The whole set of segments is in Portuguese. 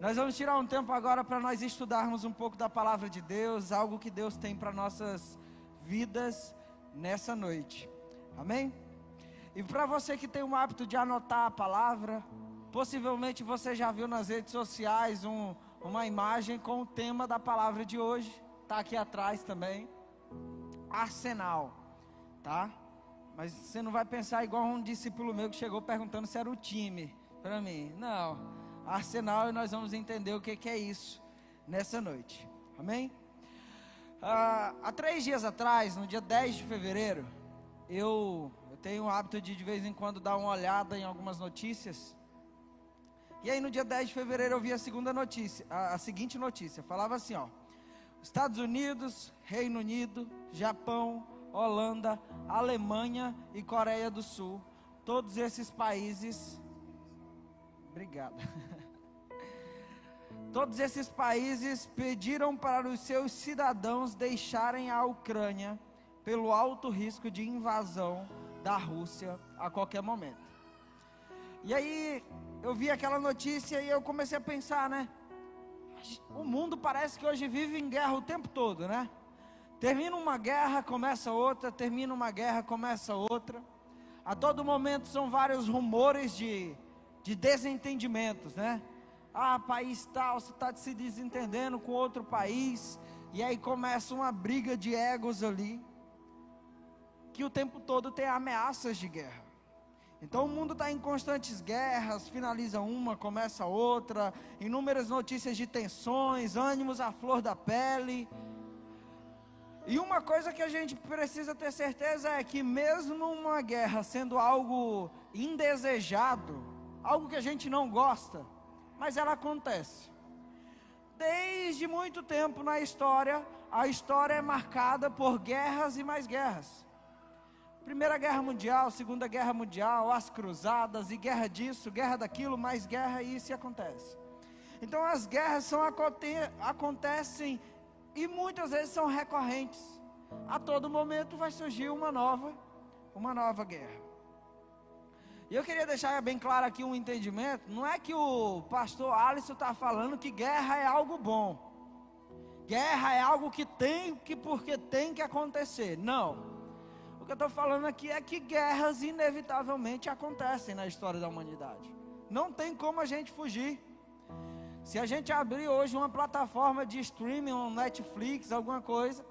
Nós vamos tirar um tempo agora para nós estudarmos um pouco da palavra de Deus, algo que Deus tem para nossas vidas nessa noite. Amém? E para você que tem o hábito de anotar a palavra, possivelmente você já viu nas redes sociais um, uma imagem com o tema da palavra de hoje. Está aqui atrás também. Arsenal, tá? Mas você não vai pensar igual um discípulo meu que chegou perguntando se era o time para mim. Não. Arsenal e nós vamos entender o que, que é isso nessa noite. Amém? Ah, há três dias atrás, no dia 10 de fevereiro, eu, eu tenho o hábito de de vez em quando dar uma olhada em algumas notícias. E aí no dia 10 de fevereiro eu vi a segunda notícia, a, a seguinte notícia, falava assim, ó: Estados Unidos, Reino Unido, Japão, Holanda, Alemanha e Coreia do Sul, todos esses países Obrigado. Todos esses países pediram para os seus cidadãos deixarem a Ucrânia pelo alto risco de invasão da Rússia a qualquer momento. E aí eu vi aquela notícia e eu comecei a pensar, né? O mundo parece que hoje vive em guerra o tempo todo, né? Termina uma guerra, começa outra, termina uma guerra, começa outra. A todo momento são vários rumores de, de desentendimentos, né? Ah, país tal, você está se desentendendo com outro país, e aí começa uma briga de egos ali, que o tempo todo tem ameaças de guerra. Então o mundo está em constantes guerras, finaliza uma, começa outra, inúmeras notícias de tensões, ânimos à flor da pele. E uma coisa que a gente precisa ter certeza é que, mesmo uma guerra sendo algo indesejado, algo que a gente não gosta, mas ela acontece. Desde muito tempo na história, a história é marcada por guerras e mais guerras. Primeira Guerra Mundial, Segunda Guerra Mundial, as cruzadas e guerra disso, guerra daquilo, mais guerra e isso acontece. Então as guerras são, acontecem e muitas vezes são recorrentes. A todo momento vai surgir uma nova, uma nova guerra. E eu queria deixar bem claro aqui um entendimento: não é que o pastor Alisson está falando que guerra é algo bom. Guerra é algo que tem que porque tem que acontecer. Não. O que eu estou falando aqui é que guerras inevitavelmente acontecem na história da humanidade. Não tem como a gente fugir. Se a gente abrir hoje uma plataforma de streaming, um Netflix, alguma coisa,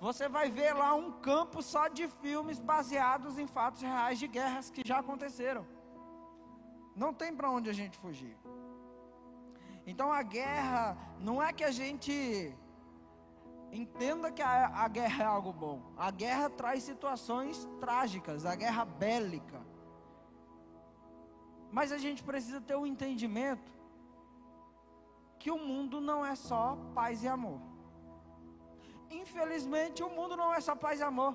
você vai ver lá um campo só de filmes baseados em fatos reais de guerras que já aconteceram. Não tem para onde a gente fugir. Então a guerra não é que a gente entenda que a, a, guerra é algo bom. A guerra traz situações trágicas, a guerra bélica. Mas a gente precisa ter o um entendimento que o mundo não é só paz e amor. Infelizmente, o mundo não é só paz e amor.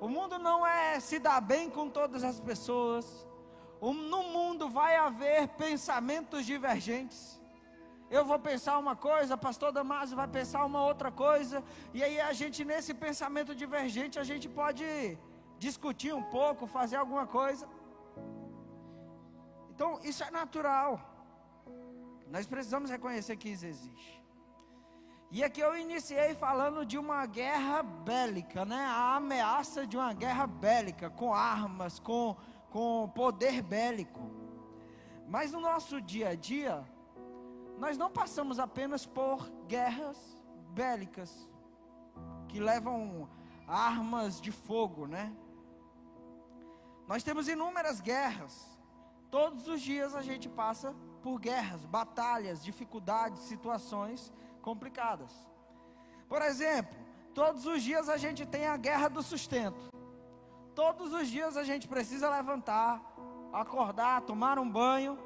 O mundo não é se dar bem com todas as pessoas. no mundo vai haver pensamentos divergentes. Eu vou pensar uma coisa, pastor Damásio vai pensar uma outra coisa, e aí a gente nesse pensamento divergente a gente pode discutir um pouco, fazer alguma coisa. Então, isso é natural. Nós precisamos reconhecer que isso existe. E aqui eu iniciei falando de uma guerra bélica, né? A ameaça de uma guerra bélica, com armas, com, com poder bélico. Mas no nosso dia a dia, nós não passamos apenas por guerras bélicas, que levam armas de fogo, né? Nós temos inúmeras guerras. Todos os dias a gente passa por guerras, batalhas, dificuldades, situações complicadas. Por exemplo, todos os dias a gente tem a guerra do sustento. Todos os dias a gente precisa levantar, acordar, tomar um banho,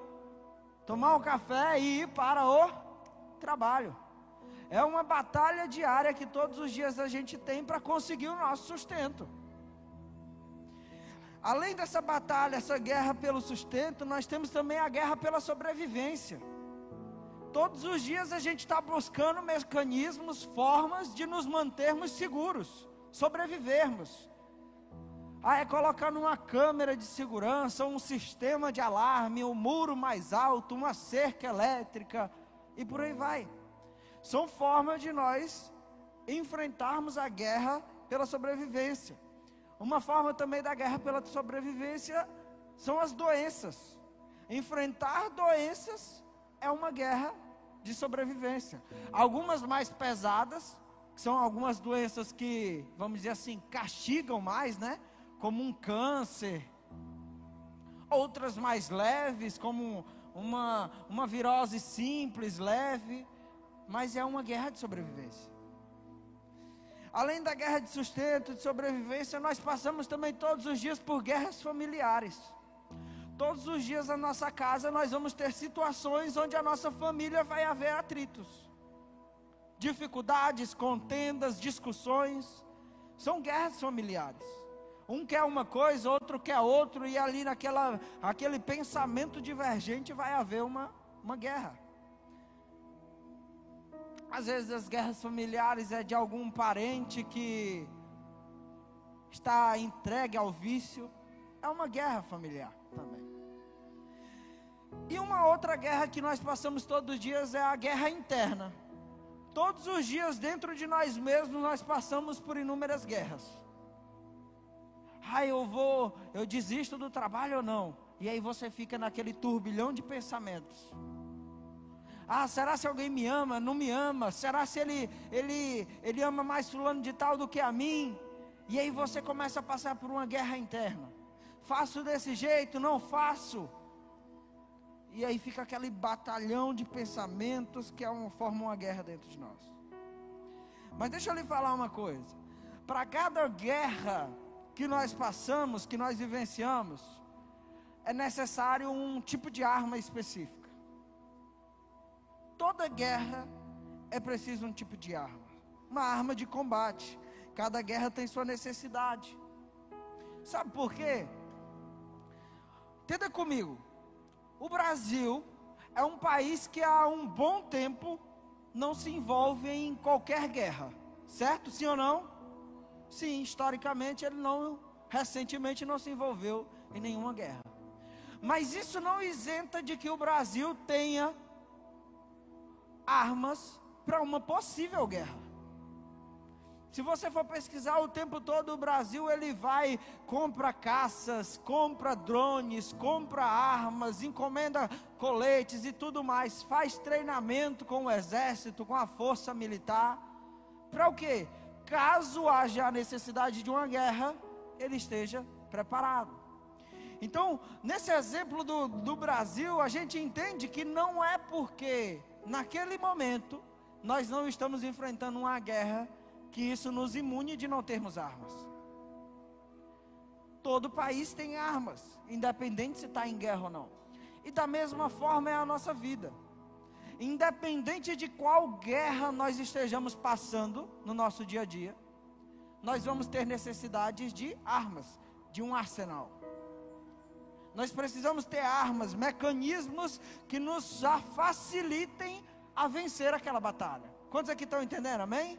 tomar um café e ir para o trabalho. É uma batalha diária que todos os dias a gente tem para conseguir o nosso sustento. Além dessa batalha, essa guerra pelo sustento, nós temos também a guerra pela sobrevivência. Todos os dias a gente está buscando mecanismos, formas de nos mantermos seguros, sobrevivermos. Ah, é colocando uma câmera de segurança, um sistema de alarme, um muro mais alto, uma cerca elétrica. e por aí vai. São formas de nós enfrentarmos a guerra pela sobrevivência. Uma forma também da guerra pela sobrevivência são as doenças. Enfrentar doenças é uma guerra de sobrevivência. Algumas mais pesadas, que são algumas doenças que, vamos dizer assim, castigam mais, né? Como um câncer. Outras mais leves, como uma, uma virose simples, leve. Mas é uma guerra de sobrevivência. Além da guerra de sustento, de sobrevivência, nós passamos também todos os dias por guerras familiares. Todos os dias na nossa casa nós vamos ter situações onde a nossa família vai haver atritos, dificuldades, contendas, discussões. São guerras familiares. Um quer uma coisa, outro quer outro, e ali naquela aquele pensamento divergente vai haver uma, uma guerra. Às vezes as guerras familiares é de algum parente que está entregue ao vício. É uma guerra familiar também. E uma outra guerra que nós passamos todos os dias é a guerra interna. Todos os dias dentro de nós mesmos nós passamos por inúmeras guerras. Ah, eu vou, eu desisto do trabalho ou não? E aí você fica naquele turbilhão de pensamentos. Ah, será se alguém me ama? Não me ama? Será se ele, ele, ele ama mais fulano de tal do que a mim? E aí você começa a passar por uma guerra interna. Faço desse jeito? Não faço. E aí fica aquele batalhão de pensamentos que é forma uma guerra dentro de nós. Mas deixa eu lhe falar uma coisa. Para cada guerra que nós passamos, que nós vivenciamos, é necessário um tipo de arma específica toda guerra é preciso um tipo de arma, uma arma de combate. Cada guerra tem sua necessidade. Sabe por quê? Entenda comigo. O Brasil é um país que há um bom tempo não se envolve em qualquer guerra, certo? Sim ou não? Sim, historicamente ele não, recentemente não se envolveu em nenhuma guerra. Mas isso não isenta de que o Brasil tenha armas para uma possível guerra. Se você for pesquisar o tempo todo o Brasil, ele vai, compra caças, compra drones, compra armas, encomenda coletes e tudo mais, faz treinamento com o exército, com a força militar. Para o quê? Caso haja a necessidade de uma guerra, ele esteja preparado. Então, nesse exemplo do, do Brasil, a gente entende que não é porque naquele momento, nós não estamos enfrentando uma guerra que isso nos imune de não termos armas. Todo país tem armas, independente se está em guerra ou não. E da mesma forma é a nossa vida. Independente de qual guerra nós estejamos passando no nosso dia a dia, nós vamos ter necessidades de armas, de um arsenal. Nós precisamos ter armas, mecanismos que nos facilitem a vencer aquela batalha. Quantos aqui estão entendendo? Amém?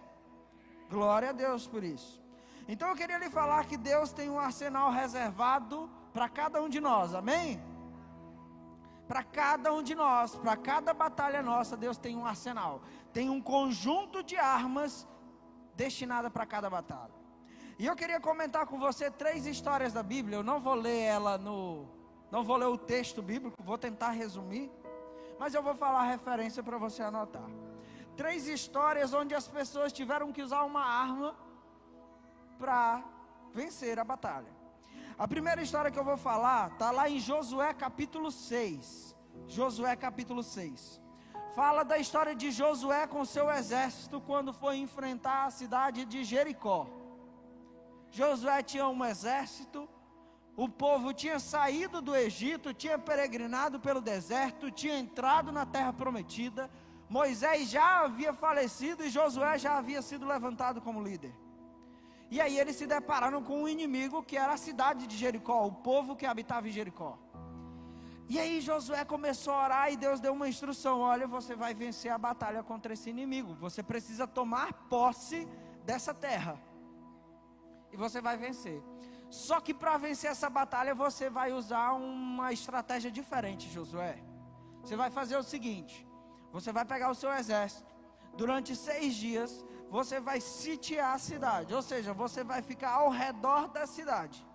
Glória a Deus por isso. Então eu queria lhe falar que Deus tem um arsenal reservado para cada um de nós. Amém? Para cada um de nós, para cada batalha nossa, Deus tem um arsenal. Tem um conjunto de armas destinada para cada batalha. E eu queria comentar com você três histórias da Bíblia. Eu não vou ler ela no não vou ler o texto bíblico, vou tentar resumir, mas eu vou falar a referência para você anotar. Três histórias onde as pessoas tiveram que usar uma arma para vencer a batalha. A primeira história que eu vou falar está lá em Josué capítulo 6. Josué capítulo 6. Fala da história de Josué com seu exército quando foi enfrentar a cidade de Jericó. Josué tinha um exército, o povo tinha saído do Egito, tinha peregrinado pelo deserto, tinha entrado na terra prometida. Moisés já havia falecido e Josué já havia sido levantado como líder. E aí eles se depararam com um inimigo que era a cidade de Jericó, o povo que habitava em Jericó. E aí Josué começou a orar e Deus deu uma instrução: olha, você vai vencer a batalha contra esse inimigo. Você precisa tomar posse dessa terra. E você vai vencer. Só que para vencer essa batalha você vai usar uma estratégia diferente, Josué. Você vai fazer o seguinte: Você vai pegar o seu exército. Durante seis dias, você vai sitiar a cidade. Ou seja, você vai ficar ao redor da cidade.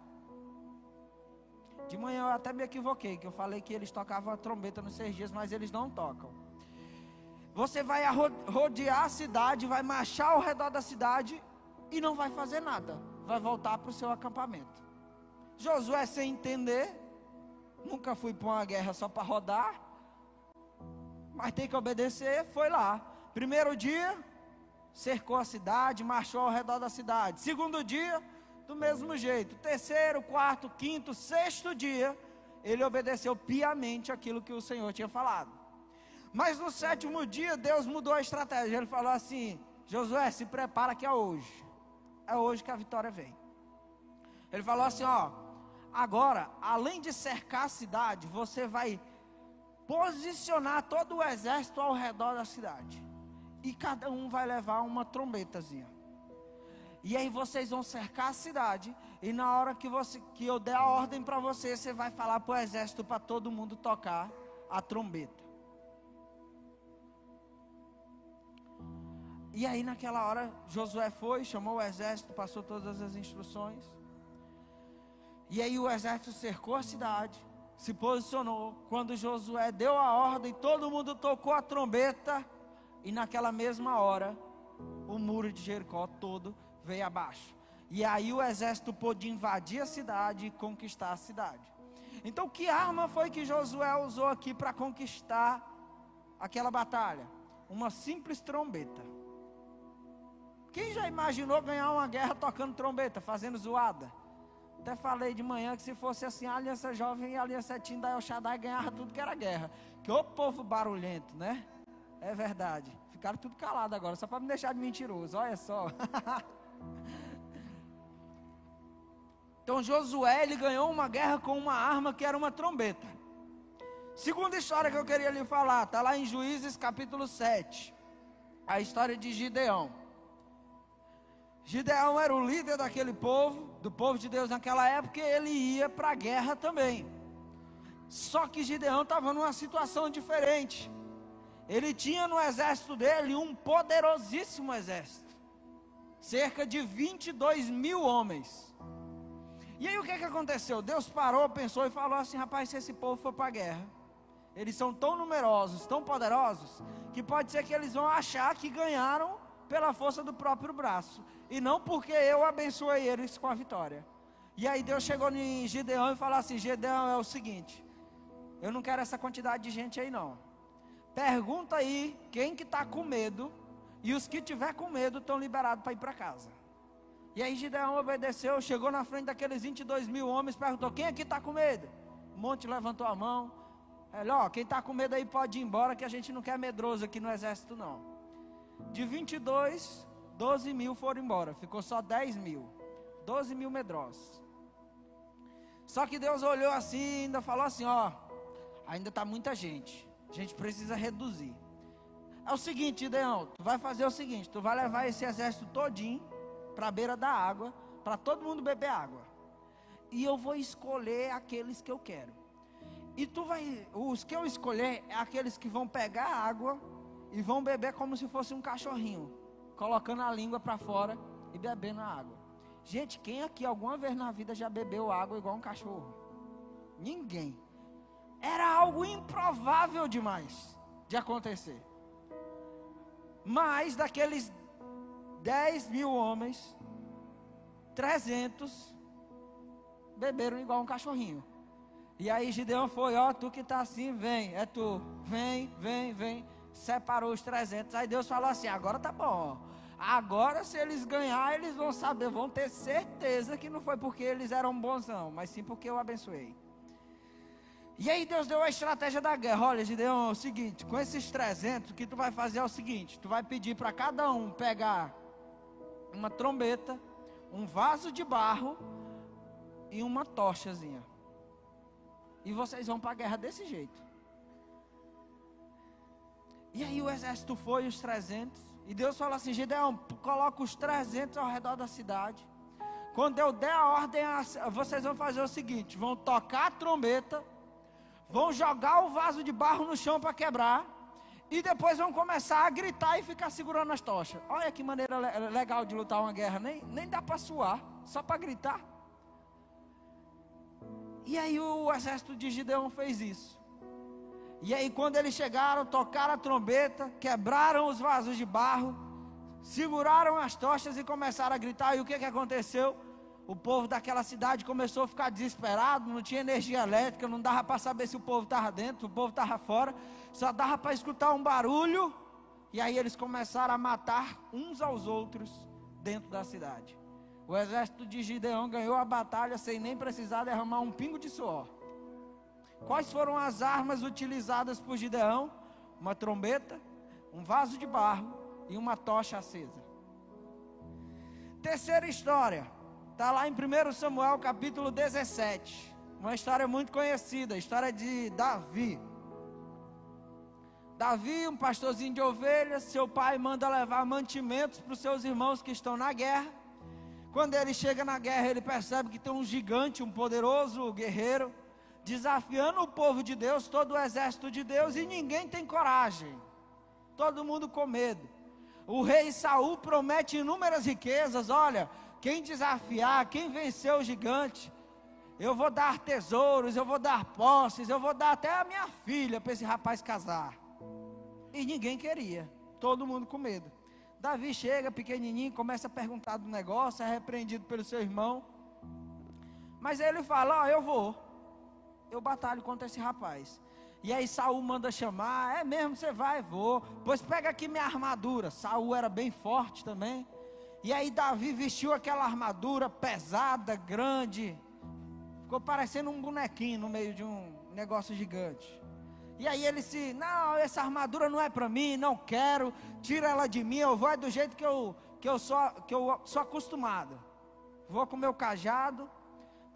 De manhã eu até me equivoquei, que eu falei que eles tocavam a trombeta nos seis dias, mas eles não tocam. Você vai rodear a cidade, vai marchar ao redor da cidade e não vai fazer nada. Vai voltar para o seu acampamento. Josué, sem entender, nunca fui para uma guerra só para rodar, mas tem que obedecer, foi lá. Primeiro dia, cercou a cidade, marchou ao redor da cidade. Segundo dia, do mesmo jeito. Terceiro, quarto, quinto, sexto dia, ele obedeceu piamente aquilo que o Senhor tinha falado. Mas no sétimo dia, Deus mudou a estratégia. Ele falou assim: Josué, se prepara que é hoje. É hoje que a vitória vem. Ele falou assim: ó, agora, além de cercar a cidade, você vai posicionar todo o exército ao redor da cidade. E cada um vai levar uma trombetazinha. E aí vocês vão cercar a cidade. E na hora que, você, que eu der a ordem para você, você vai falar para o exército para todo mundo tocar a trombeta. E aí naquela hora Josué foi, chamou o exército, passou todas as instruções. E aí o exército cercou a cidade, se posicionou. Quando Josué deu a ordem, todo mundo tocou a trombeta. E naquela mesma hora, o muro de Jericó todo veio abaixo. E aí o exército pôde invadir a cidade e conquistar a cidade. Então, que arma foi que Josué usou aqui para conquistar aquela batalha? Uma simples trombeta. Quem já imaginou ganhar uma guerra tocando trombeta, fazendo zoada? Até falei de manhã que se fosse assim, a Aliança Jovem e a Aliança Tim da El Shaddai ganhava tudo que era guerra. Que o povo barulhento, né? É verdade. Ficaram tudo calado agora, só para me deixar de mentiroso. Olha só. Então Josué ele ganhou uma guerra com uma arma que era uma trombeta. Segunda história que eu queria lhe falar, está lá em Juízes capítulo 7. A história de Gideão. Gideão era o líder daquele povo, do povo de Deus naquela época, e ele ia para a guerra também. Só que Gideão estava numa situação diferente. Ele tinha no exército dele um poderosíssimo exército cerca de 22 mil homens. E aí o que, é que aconteceu? Deus parou, pensou e falou assim: rapaz, se esse povo for para a guerra, eles são tão numerosos, tão poderosos, que pode ser que eles vão achar que ganharam pela força do próprio braço, e não porque eu abençoei eles com a vitória. E aí Deus chegou em Gideão e falou assim: Gideão é o seguinte, eu não quero essa quantidade de gente aí não. Pergunta aí quem que está com medo e os que tiver com medo estão liberados para ir para casa. E aí Gideão obedeceu, chegou na frente daqueles 22 mil homens, perguntou: quem aqui está com medo? Um monte levantou a mão. Ele, ó, quem está com medo aí pode ir embora, que a gente não quer medroso aqui no exército, não. De 22, 12 mil foram embora, ficou só 10 mil. 12 mil medrosos. Só que Deus olhou assim e ainda falou assim: ó, ainda está muita gente, a gente precisa reduzir. É o seguinte, Ideão, tu vai fazer o seguinte, tu vai levar esse exército todinho para a beira da água, para todo mundo beber água. E eu vou escolher aqueles que eu quero. E tu vai, os que eu escolher é aqueles que vão pegar água e vão beber como se fosse um cachorrinho, colocando a língua para fora e bebendo a água. Gente, quem aqui alguma vez na vida já bebeu água igual um cachorro? Ninguém. Era algo improvável demais de acontecer. Mas daqueles 10 mil homens, 300 beberam igual um cachorrinho. E aí Gideão foi, ó, tu que tá assim, vem, é tu, vem, vem, vem. Separou os 300. Aí Deus falou assim: agora tá bom. Agora, se eles ganhar, eles vão saber, vão ter certeza que não foi porque eles eram bonzão, mas sim porque eu abençoei. E aí Deus deu a estratégia da guerra. Olha, Gideon, é o seguinte, com esses 300, o que tu vai fazer é o seguinte, tu vai pedir para cada um pegar uma trombeta, um vaso de barro e uma tochazinha. E vocês vão para a guerra desse jeito. E aí o exército foi, os 300. E Deus falou assim: Gideão, coloca os 300 ao redor da cidade. Quando eu der a ordem, vocês vão fazer o seguinte: vão tocar a trombeta vão jogar o vaso de barro no chão para quebrar, e depois vão começar a gritar e ficar segurando as tochas. Olha que maneira legal de lutar uma guerra, nem, nem dá para suar, só para gritar. E aí o exército de Gideão fez isso. E aí quando eles chegaram, tocaram a trombeta, quebraram os vasos de barro, seguraram as tochas e começaram a gritar. E o que, que aconteceu? O povo daquela cidade começou a ficar desesperado, não tinha energia elétrica, não dava para saber se o povo estava dentro, se o povo estava fora, só dava para escutar um barulho. E aí eles começaram a matar uns aos outros dentro da cidade. O exército de Gideão ganhou a batalha sem nem precisar derramar um pingo de suor. Quais foram as armas utilizadas por Gideão? Uma trombeta, um vaso de barro e uma tocha acesa. Terceira história, está lá em 1 Samuel capítulo 17. Uma história muito conhecida, a história de Davi. Davi, um pastorzinho de ovelhas, seu pai manda levar mantimentos para os seus irmãos que estão na guerra. Quando ele chega na guerra, ele percebe que tem um gigante, um poderoso guerreiro, desafiando o povo de Deus, todo o exército de Deus, e ninguém tem coragem. Todo mundo com medo. O rei Saul promete inúmeras riquezas. Olha, quem desafiar, quem vencer o gigante, eu vou dar tesouros, eu vou dar posses, eu vou dar até a minha filha para esse rapaz casar. E ninguém queria, todo mundo com medo. Davi chega pequenininho, começa a perguntar do negócio, é repreendido pelo seu irmão. Mas ele fala: Ó, oh, eu vou, eu batalho contra esse rapaz. E aí Saul manda chamar, é mesmo, você vai, vou. Pois pega aqui minha armadura. Saul era bem forte também. E aí Davi vestiu aquela armadura pesada, grande. Ficou parecendo um bonequinho no meio de um negócio gigante. E aí ele se, não, essa armadura não é para mim, não quero, tira ela de mim, eu vou é do jeito que eu, que eu, sou, que eu sou acostumado. Vou com meu cajado,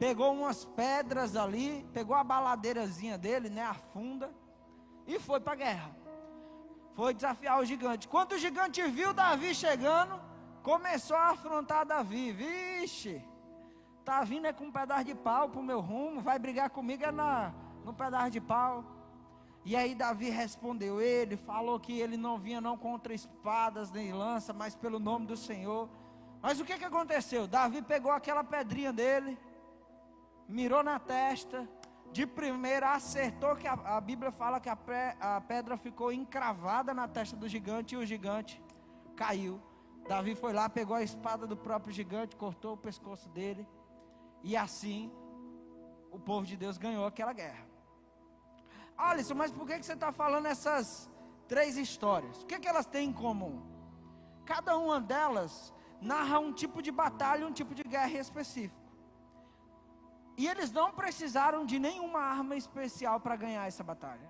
pegou umas pedras ali, pegou a baladeirazinha dele, né, a funda, e foi para a guerra. Foi desafiar o gigante. Quando o gigante viu Davi chegando, começou a afrontar Davi. Vixe, tá vindo é com um pedaço de pau pro meu rumo, vai brigar comigo é na, no pedaço de pau. E aí Davi respondeu ele, falou que ele não vinha não contra espadas nem lança, mas pelo nome do Senhor. Mas o que que aconteceu? Davi pegou aquela pedrinha dele, mirou na testa, de primeira acertou que a, a Bíblia fala que a, a pedra ficou encravada na testa do gigante e o gigante caiu. Davi foi lá, pegou a espada do próprio gigante, cortou o pescoço dele. E assim o povo de Deus ganhou aquela guerra. Alisson, mas por que, que você está falando essas três histórias? O que, que elas têm em comum? Cada uma delas narra um tipo de batalha, um tipo de guerra específico. E eles não precisaram de nenhuma arma especial para ganhar essa batalha.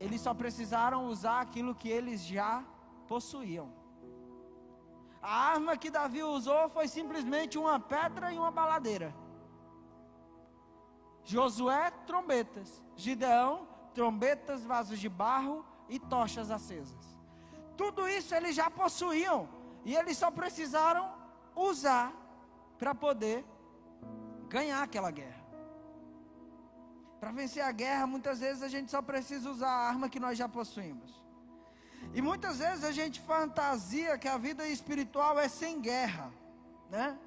Eles só precisaram usar aquilo que eles já possuíam. A arma que Davi usou foi simplesmente uma pedra e uma baladeira. Josué, trombetas. Gideão, trombetas, vasos de barro e tochas acesas. Tudo isso eles já possuíam e eles só precisaram usar para poder ganhar aquela guerra. Para vencer a guerra, muitas vezes a gente só precisa usar a arma que nós já possuímos. E muitas vezes a gente fantasia que a vida espiritual é sem guerra, né?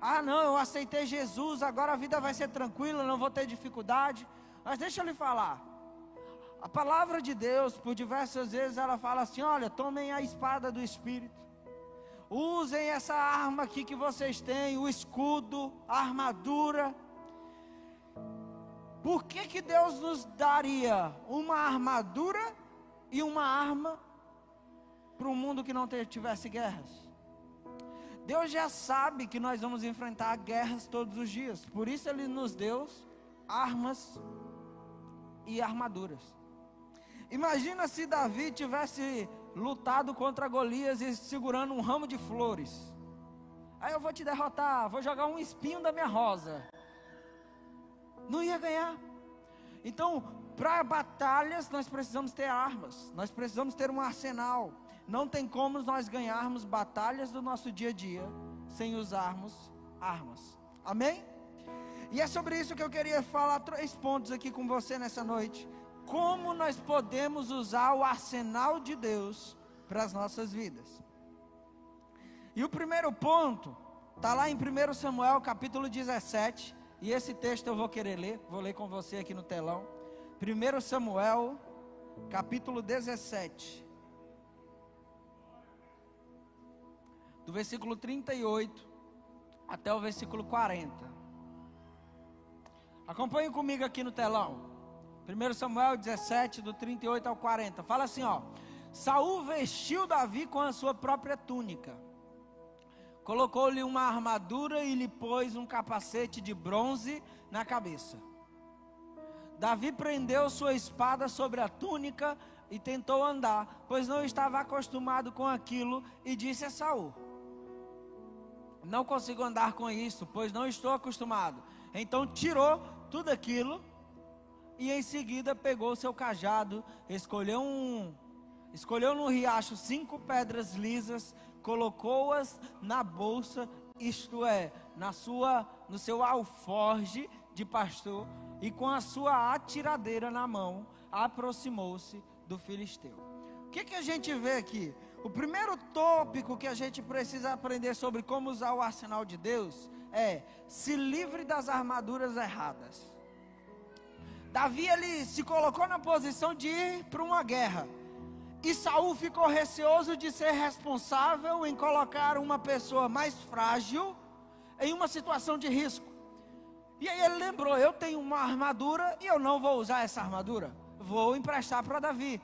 Ah, não, eu aceitei Jesus, agora a vida vai ser tranquila, não vou ter dificuldade. Mas deixa eu lhe falar, a palavra de Deus, por diversas vezes, ela fala assim: olha, tomem a espada do Espírito, usem essa arma aqui que vocês têm, o escudo, a armadura. Por que, que Deus nos daria uma armadura e uma arma para um mundo que não tivesse guerras? Deus já sabe que nós vamos enfrentar guerras todos os dias, por isso Ele nos deu armas e armaduras. Imagina se Davi tivesse lutado contra Golias e segurando um ramo de flores. Aí eu vou te derrotar, vou jogar um espinho da minha rosa. Não ia ganhar. Então, para batalhas, nós precisamos ter armas, nós precisamos ter um arsenal. Não tem como nós ganharmos batalhas do nosso dia a dia sem usarmos armas. Amém? E é sobre isso que eu queria falar três pontos aqui com você nessa noite. Como nós podemos usar o arsenal de Deus para as nossas vidas. E o primeiro ponto está lá em 1 Samuel capítulo 17, e esse texto eu vou querer ler, vou ler com você aqui no telão. 1 Samuel capítulo 17. Do versículo 38 até o versículo 40. Acompanhe comigo aqui no telão. 1 Samuel 17, do 38 ao 40. Fala assim, ó. Saul vestiu Davi com a sua própria túnica. Colocou-lhe uma armadura e lhe pôs um capacete de bronze na cabeça. Davi prendeu sua espada sobre a túnica e tentou andar, pois não estava acostumado com aquilo, e disse a Saul: Não consigo andar com isso, pois não estou acostumado. Então tirou tudo aquilo e em seguida pegou seu cajado, escolheu um escolheu no riacho cinco pedras lisas, colocou-as na bolsa, isto é, na sua no seu alforge de pastor, e com a sua atiradeira na mão, aproximou-se do filisteu. O que, que a gente vê aqui? O primeiro tópico que a gente precisa aprender sobre como usar o arsenal de Deus é se livre das armaduras erradas. Davi ele se colocou na posição de ir para uma guerra. E Saul ficou receoso de ser responsável em colocar uma pessoa mais frágil em uma situação de risco. E aí ele lembrou: eu tenho uma armadura e eu não vou usar essa armadura. Vou emprestar para Davi.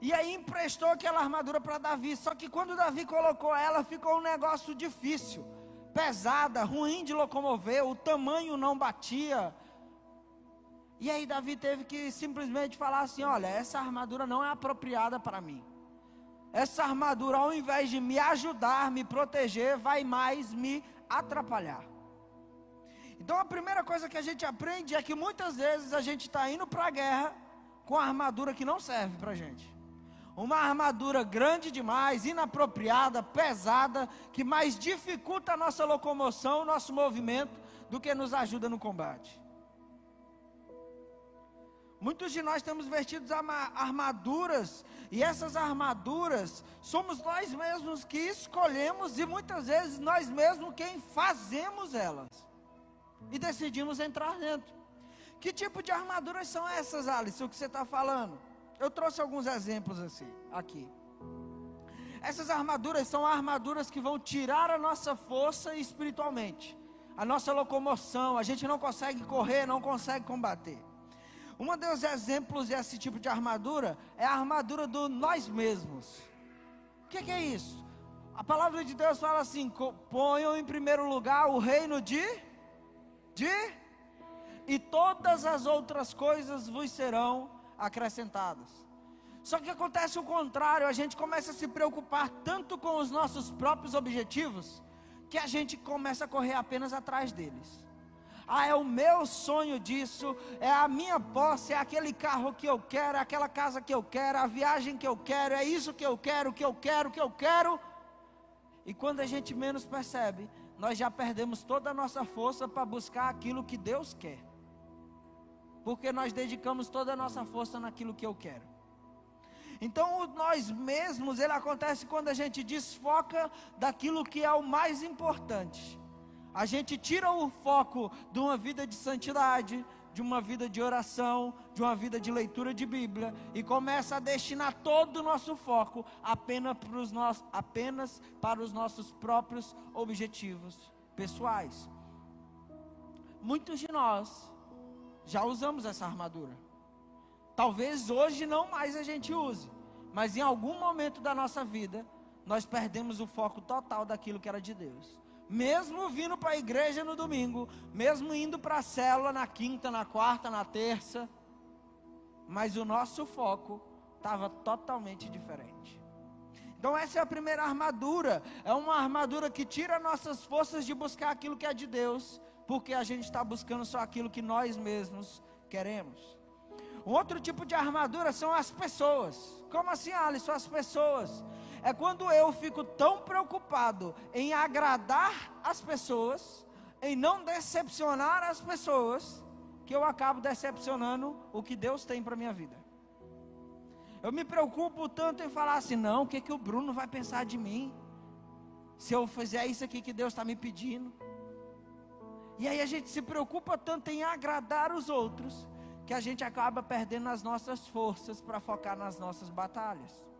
E aí emprestou aquela armadura para Davi. Só que quando Davi colocou ela, ficou um negócio difícil, pesada, ruim de locomover. O tamanho não batia. E aí Davi teve que simplesmente falar assim: olha, essa armadura não é apropriada para mim. Essa armadura, ao invés de me ajudar, me proteger, vai mais me atrapalhar. Então a primeira coisa que a gente aprende é que muitas vezes a gente está indo para a guerra com a armadura que não serve para a gente. Uma armadura grande demais, inapropriada, pesada, que mais dificulta a nossa locomoção, o nosso movimento, do que nos ajuda no combate. Muitos de nós temos vestidos armaduras, e essas armaduras somos nós mesmos que escolhemos, e muitas vezes nós mesmos quem fazemos elas, e decidimos entrar dentro. Que tipo de armaduras são essas, Alice? O que você está falando? Eu trouxe alguns exemplos assim, aqui. Essas armaduras são armaduras que vão tirar a nossa força espiritualmente, a nossa locomoção. A gente não consegue correr, não consegue combater. Um dos exemplos desse tipo de armadura é a armadura do nós mesmos. O que, que, é isso? A palavra de Deus fala assim: ponham em primeiro lugar o reino de, de, e todas as outras coisas vos serão acrescentadas. Só que acontece o contrário, a gente começa a se preocupar tanto com os nossos próprios objetivos, que a gente começa a correr apenas atrás deles. Ah, é o meu sonho disso, é a minha posse, é aquele carro que eu quero, é aquela casa que eu quero, a viagem que eu quero, é isso que eu quero, que eu quero, que eu quero. E quando a gente menos percebe, nós já perdemos toda a nossa força para buscar aquilo que Deus quer. Porque nós dedicamos toda a nossa força naquilo que eu quero. Então, nós mesmos, ele acontece quando a gente desfoca daquilo que é o mais importante. A gente tira o foco de uma vida de santidade, de uma vida de oração, de uma vida de leitura de Bíblia e começa a destinar todo o nosso foco apenas para os, nossos, apenas para os nossos próprios objetivos pessoais. Muitos de nós já usamos essa armadura. Talvez hoje não mais a gente use, mas em algum momento da nossa vida nós perdemos o foco total daquilo que era de Deus mesmo vindo para a igreja no domingo, mesmo indo para a célula na quinta, na quarta, na terça, mas o nosso foco estava totalmente diferente. Então, essa é a primeira armadura. É uma armadura que tira nossas forças de buscar aquilo que é de Deus, porque a gente está buscando só aquilo que nós mesmos queremos. Um outro tipo de armadura são as pessoas. Como assim, Alisson? As pessoas é quando eu fico tão preocupado em agradar as pessoas, em não decepcionar as pessoas, que eu acabo decepcionando o que Deus tem para minha vida. Eu me preocupo tanto em falar assim, não, o que, que o Bruno vai pensar de mim? Se eu fizer isso aqui que Deus está me pedindo. E aí a gente se preocupa tanto em agradar os outros, que a gente acaba perdendo as nossas forças para focar nas nossas batalhas.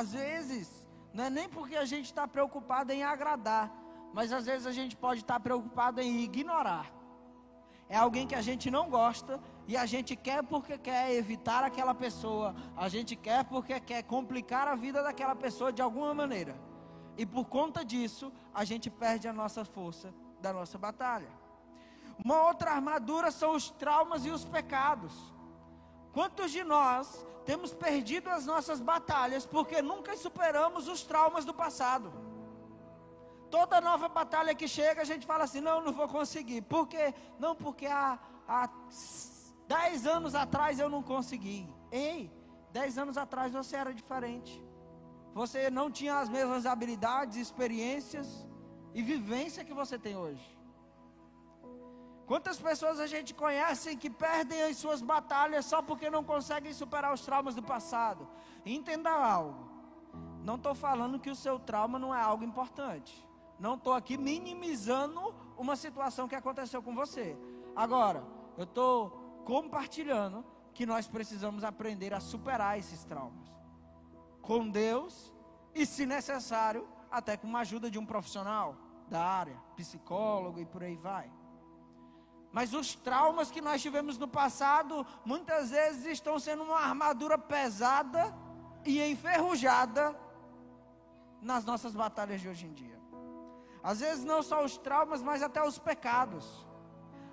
Às vezes, não é nem porque a gente está preocupado em agradar, mas às vezes a gente pode estar tá preocupado em ignorar. É alguém que a gente não gosta e a gente quer porque quer evitar aquela pessoa, a gente quer porque quer complicar a vida daquela pessoa de alguma maneira. E por conta disso, a gente perde a nossa força da nossa batalha. Uma outra armadura são os traumas e os pecados. Quantos de nós temos perdido as nossas batalhas porque nunca superamos os traumas do passado? Toda nova batalha que chega, a gente fala assim: não, não vou conseguir. Por quê? Não, porque há, há dez anos atrás eu não consegui. Ei, dez anos atrás você era diferente. Você não tinha as mesmas habilidades, experiências e vivência que você tem hoje. Quantas pessoas a gente conhece que perdem as suas batalhas só porque não conseguem superar os traumas do passado? Entenda algo. Não estou falando que o seu trauma não é algo importante. Não estou aqui minimizando uma situação que aconteceu com você. Agora, eu estou compartilhando que nós precisamos aprender a superar esses traumas. Com Deus e, se necessário, até com a ajuda de um profissional da área, psicólogo e por aí vai. Mas os traumas que nós tivemos no passado, muitas vezes estão sendo uma armadura pesada e enferrujada nas nossas batalhas de hoje em dia. Às vezes não só os traumas, mas até os pecados.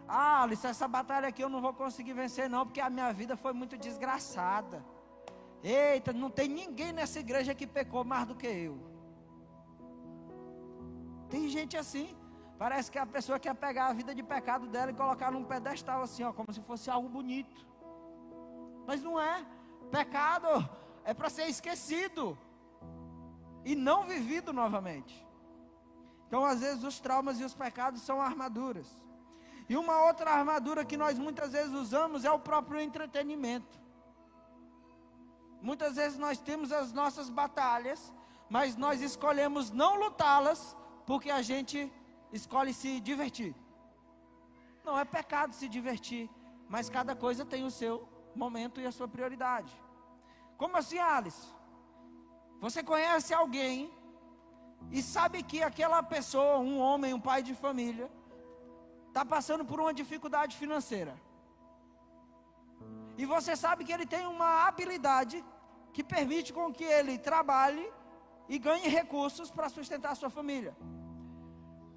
Ah, Alice, essa batalha aqui eu não vou conseguir vencer não, porque a minha vida foi muito desgraçada. Eita, não tem ninguém nessa igreja que pecou mais do que eu. Tem gente assim. Parece que a pessoa quer pegar a vida de pecado dela e colocar num pedestal assim, ó, como se fosse algo bonito. Mas não é. Pecado é para ser esquecido e não vivido novamente. Então, às vezes, os traumas e os pecados são armaduras. E uma outra armadura que nós muitas vezes usamos é o próprio entretenimento. Muitas vezes nós temos as nossas batalhas, mas nós escolhemos não lutá-las porque a gente escolhe se divertir. Não é pecado se divertir, mas cada coisa tem o seu momento e a sua prioridade. Como assim, Alice? Você conhece alguém e sabe que aquela pessoa, um homem, um pai de família, está passando por uma dificuldade financeira. E você sabe que ele tem uma habilidade que permite com que ele trabalhe e ganhe recursos para sustentar a sua família.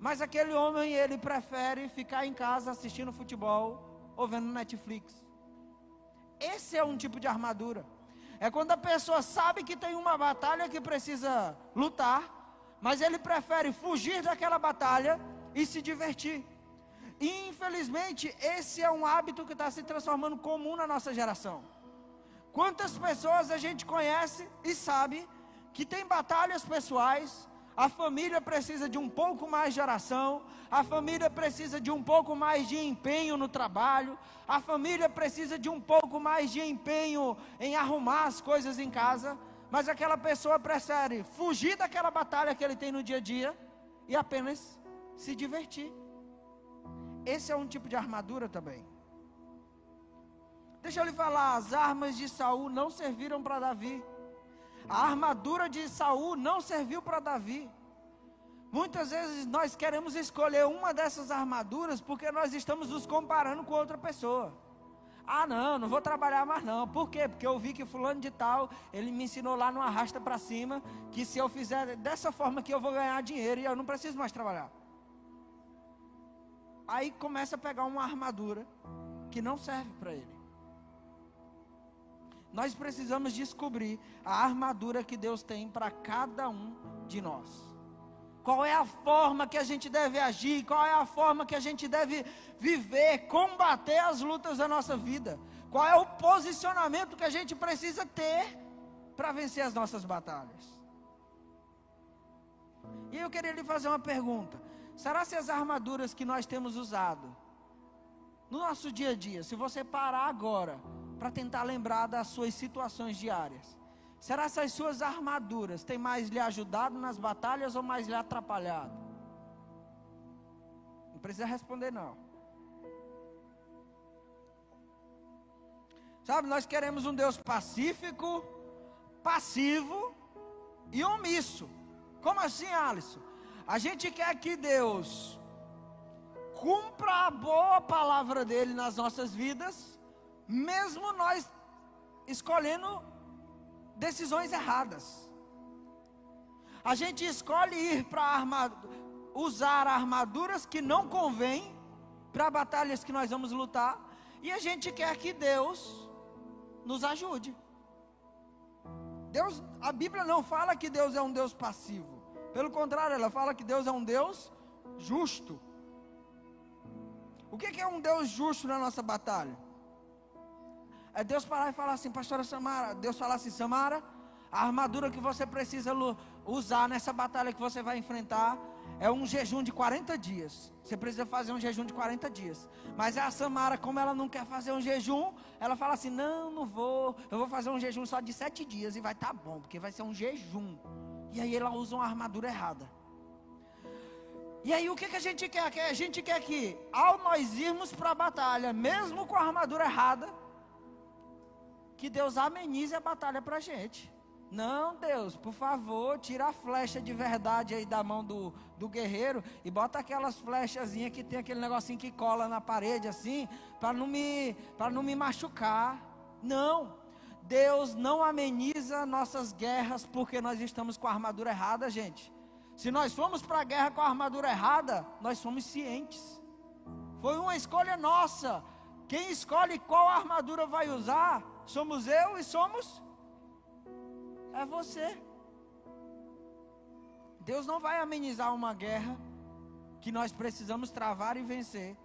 Mas aquele homem, ele prefere ficar em casa assistindo futebol ou vendo Netflix. Esse é um tipo de armadura. É quando a pessoa sabe que tem uma batalha que precisa lutar, mas ele prefere fugir daquela batalha e se divertir. Infelizmente, esse é um hábito que está se transformando comum na nossa geração. Quantas pessoas a gente conhece e sabe que tem batalhas pessoais, a família precisa de um pouco mais de oração, a família precisa de um pouco mais de empenho no trabalho, a família precisa de um pouco mais de empenho em arrumar as coisas em casa, mas aquela pessoa prefere fugir daquela batalha que ele tem no dia a dia e apenas se divertir. Esse é um tipo de armadura também. Deixa eu lhe falar, as armas de Saul não serviram para Davi. A armadura de Saul não serviu para Davi. Muitas vezes nós queremos escolher uma dessas armaduras porque nós estamos nos comparando com outra pessoa. Ah, não, não vou trabalhar mais não. Por quê? Porque eu vi que fulano de tal, ele me ensinou lá no arrasta para cima, que se eu fizer dessa forma que eu vou ganhar dinheiro e eu não preciso mais trabalhar. Aí começa a pegar uma armadura que não serve para ele nós precisamos descobrir a armadura que Deus tem para cada um de nós. Qual é a forma que a gente deve agir, qual é a forma que a gente deve viver, combater as lutas da nossa vida, qual é o posicionamento que a gente precisa ter para vencer as nossas batalhas. E eu queria lhe fazer uma pergunta: será se as armaduras que nós temos usado no nosso dia a dia, se você parar agora para tentar lembrar das suas situações diárias. Será que as suas armaduras têm mais lhe ajudado nas batalhas ou mais lhe atrapalhado? Não precisa responder não. Sabe, nós queremos um Deus pacífico, passivo e omisso. Como assim, Alisson? A gente quer que Deus cumpra a boa palavra dele nas nossas vidas, mesmo nós escolhendo decisões erradas. A gente escolhe ir para usar armaduras que não convém para batalhas que nós vamos lutar, e a gente quer que Deus nos ajude. Deus, a Bíblia não fala que Deus é um Deus passivo. Pelo contrário, ela fala que Deus é um Deus justo. O que é um Deus justo na nossa batalha? É Deus parar e falar assim, pastora Samara, Deus falar assim, Samara, a armadura que você precisa usar nessa batalha que você vai enfrentar é um jejum de 40 dias. Você precisa fazer um jejum de 40 dias. Mas a Samara, como ela não quer fazer um jejum, ela fala assim: Não, não vou. Eu vou fazer um jejum só de 7 dias e vai estar tá bom, porque vai ser um jejum. E aí ela usa uma armadura errada. E aí o que, que a gente quer? A gente quer que, ao nós irmos para a batalha, mesmo com a armadura errada, que Deus amenize a batalha para a gente. Não, Deus, por favor, tira a flecha de verdade aí da mão do, do guerreiro e bota aquelas flechazinhas que tem aquele negocinho que cola na parede assim, para não me para não me machucar. Não. Deus não ameniza nossas guerras porque nós estamos com a armadura errada, gente. Se nós fomos para a guerra com a armadura errada, nós somos cientes. Foi uma escolha nossa. Quem escolhe qual armadura vai usar, somos eu e somos é você. Deus não vai amenizar uma guerra que nós precisamos travar e vencer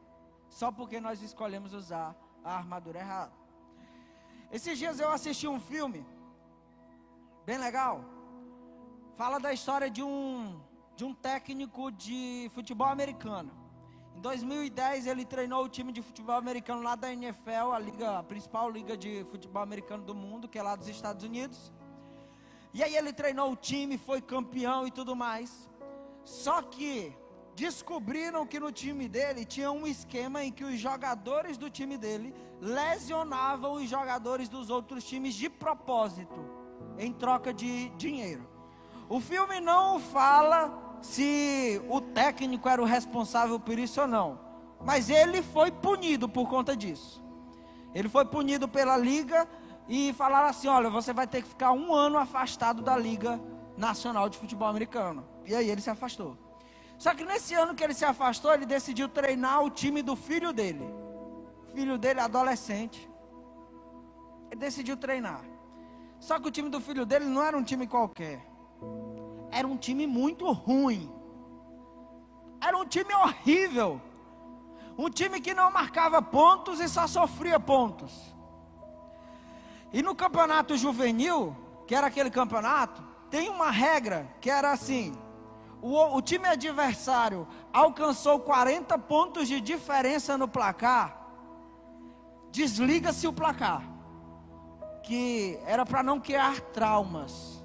só porque nós escolhemos usar a armadura errada. Esses dias eu assisti um filme bem legal fala da história de um, de um técnico de futebol americano. Em 2010 ele treinou o time de futebol americano lá da NFL, a liga, a principal liga de futebol americano do mundo, que é lá dos Estados Unidos. E aí ele treinou o time, foi campeão e tudo mais. Só que descobriram que no time dele tinha um esquema em que os jogadores do time dele lesionavam os jogadores dos outros times de propósito, em troca de dinheiro. O filme não fala se o técnico era o responsável por isso ou não, mas ele foi punido por conta disso. Ele foi punido pela liga e falaram assim: olha, você vai ter que ficar um ano afastado da Liga Nacional de Futebol Americano. E aí ele se afastou. Só que nesse ano que ele se afastou, ele decidiu treinar o time do filho dele. filho dele, adolescente. Ele decidiu treinar. Só que o time do filho dele não era um time qualquer era um time muito ruim. Era um time horrível. Um time que não marcava pontos e só sofria pontos. E no campeonato juvenil, que era aquele campeonato, tem uma regra que era assim: o, o time adversário alcançou 40 pontos de diferença no placar, desliga-se o placar. Que era para não criar traumas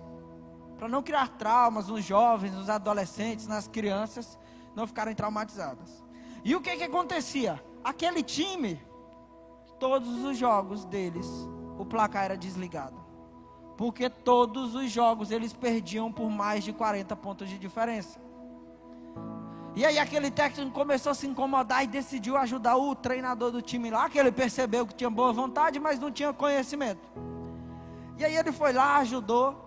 para não criar traumas nos jovens, nos adolescentes, nas crianças, não ficarem traumatizadas. E o que que acontecia? Aquele time, todos os jogos deles, o placar era desligado. Porque todos os jogos eles perdiam por mais de 40 pontos de diferença. E aí aquele técnico começou a se incomodar e decidiu ajudar o treinador do time lá, que ele percebeu que tinha boa vontade, mas não tinha conhecimento. E aí ele foi lá, ajudou.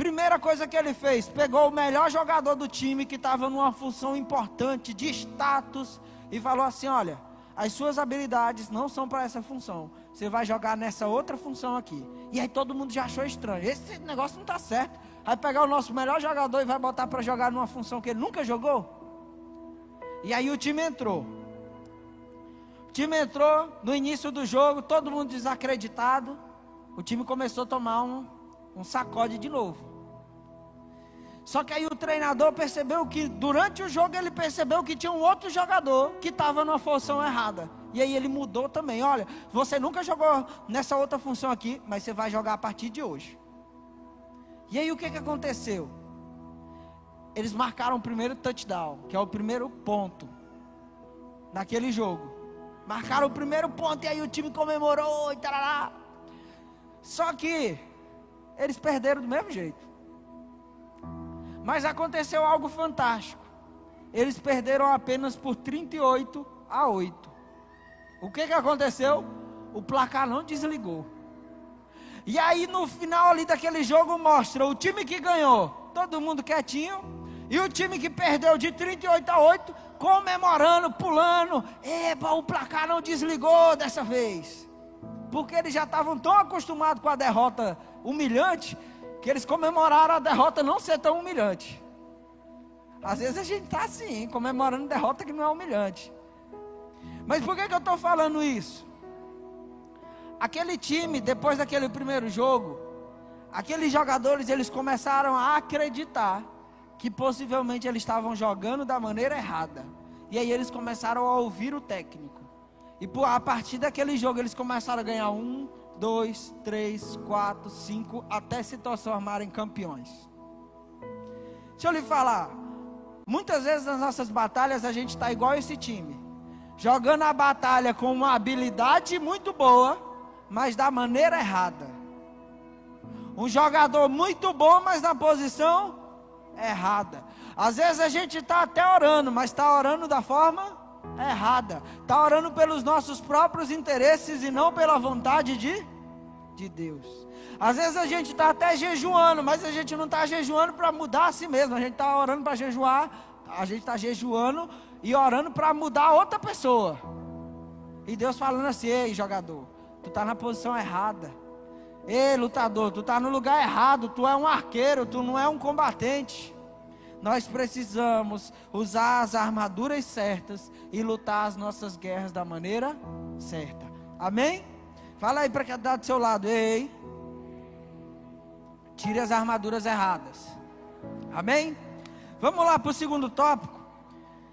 Primeira coisa que ele fez, pegou o melhor jogador do time que estava numa função importante de status e falou assim: "Olha, as suas habilidades não são para essa função. Você vai jogar nessa outra função aqui". E aí todo mundo já achou estranho. Esse negócio não está certo. Vai pegar o nosso melhor jogador e vai botar para jogar numa função que ele nunca jogou? E aí o time entrou. O time entrou no início do jogo, todo mundo desacreditado. O time começou a tomar um, um sacode de novo. Só que aí o treinador percebeu que durante o jogo ele percebeu que tinha um outro jogador que estava numa função errada. E aí ele mudou também. Olha, você nunca jogou nessa outra função aqui, mas você vai jogar a partir de hoje. E aí o que, que aconteceu? Eles marcaram o primeiro touchdown, que é o primeiro ponto naquele jogo. Marcaram o primeiro ponto e aí o time comemorou e tarará. Só que eles perderam do mesmo jeito. Mas aconteceu algo fantástico. Eles perderam apenas por 38 a 8. O que, que aconteceu? O placar não desligou. E aí no final ali daquele jogo mostra o time que ganhou, todo mundo quietinho, e o time que perdeu de 38 a 8, comemorando, pulando. Epa, o placar não desligou dessa vez. Porque eles já estavam tão acostumados com a derrota humilhante, que eles comemoraram a derrota não ser tão humilhante. Às vezes a gente está assim, comemorando derrota que não é humilhante. Mas por que, que eu estou falando isso? Aquele time, depois daquele primeiro jogo, aqueles jogadores eles começaram a acreditar que possivelmente eles estavam jogando da maneira errada. E aí eles começaram a ouvir o técnico. E a partir daquele jogo eles começaram a ganhar um, dois, três, quatro, cinco, até se transformarem campeões. Deixa eu lhe falar. Muitas vezes nas nossas batalhas a gente está igual esse time, jogando a batalha com uma habilidade muito boa, mas da maneira errada. Um jogador muito bom, mas na posição errada. Às vezes a gente está até orando, mas está orando da forma errada. Está orando pelos nossos próprios interesses e não pela vontade de, de Deus. Às vezes a gente está até jejuando, mas a gente não está jejuando para mudar a si mesmo. A gente está orando para jejuar, a gente está jejuando e orando para mudar outra pessoa. E Deus falando assim: ei, jogador, tu está na posição errada. Ei, lutador, tu está no lugar errado. Tu é um arqueiro, tu não é um combatente. Nós precisamos usar as armaduras certas e lutar as nossas guerras da maneira certa. Amém? Fala aí para quem está do seu lado. Ei, Tire as armaduras erradas. Amém? Vamos lá para o segundo tópico.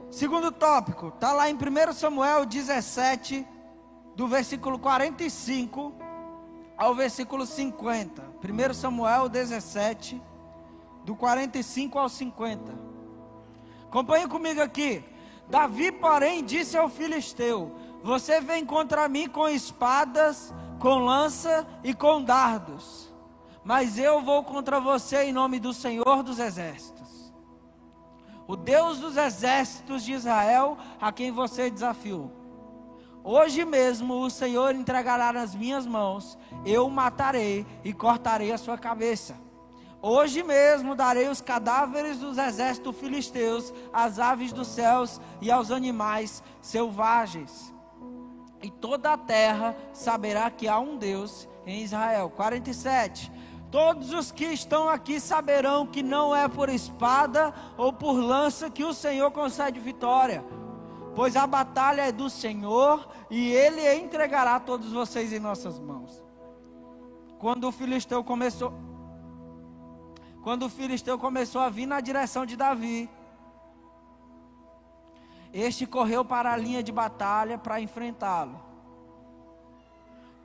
Segundo tópico, está lá em 1 Samuel 17, do versículo 45 ao versículo 50. 1 Samuel 17, do 45 ao 50. Acompanhe comigo aqui. Davi, porém, disse ao filisteu: Você vem contra mim com espadas, com lança e com dardos mas eu vou contra você em nome do Senhor dos Exércitos, o Deus dos exércitos de Israel, a quem você desafiou. Hoje mesmo o Senhor entregará nas minhas mãos, eu o matarei e cortarei a sua cabeça. Hoje mesmo darei os cadáveres dos exércitos filisteus às aves dos céus e aos animais selvagens. E toda a terra saberá que há um Deus em Israel. 47. Todos os que estão aqui saberão que não é por espada ou por lança que o Senhor concede vitória, pois a batalha é do Senhor e Ele entregará todos vocês em nossas mãos. Quando o filisteu começou, quando o filisteu começou a vir na direção de Davi, este correu para a linha de batalha para enfrentá-lo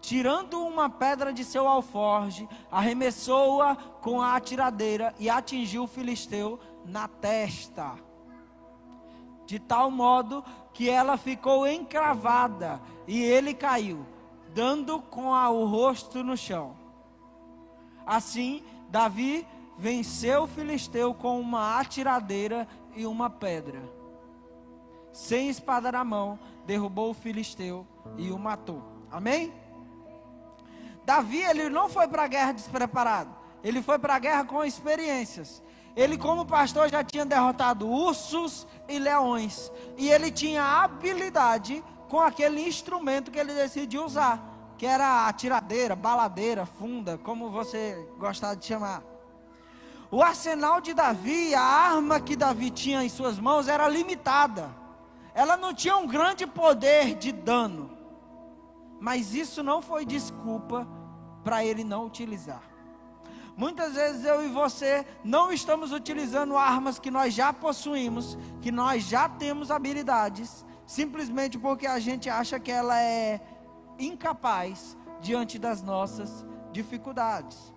tirando uma pedra de seu alforge, arremessou-a com a atiradeira e atingiu o filisteu na testa, de tal modo que ela ficou encravada e ele caiu, dando com a, o rosto no chão. Assim, Davi venceu o filisteu com uma atiradeira e uma pedra. Sem espada na mão, derrubou o filisteu e o matou. Amém? Davi, ele não foi para a guerra despreparado. Ele foi para a guerra com experiências. Ele, como pastor, já tinha derrotado ursos e leões. E ele tinha habilidade com aquele instrumento que ele decidiu usar, que era a tiradeira, baladeira, funda, como você gostar de chamar. O arsenal de Davi, a arma que Davi tinha em suas mãos era limitada. Ela não tinha um grande poder de dano. Mas isso não foi desculpa para ele não utilizar. Muitas vezes eu e você não estamos utilizando armas que nós já possuímos, que nós já temos habilidades, simplesmente porque a gente acha que ela é incapaz diante das nossas dificuldades.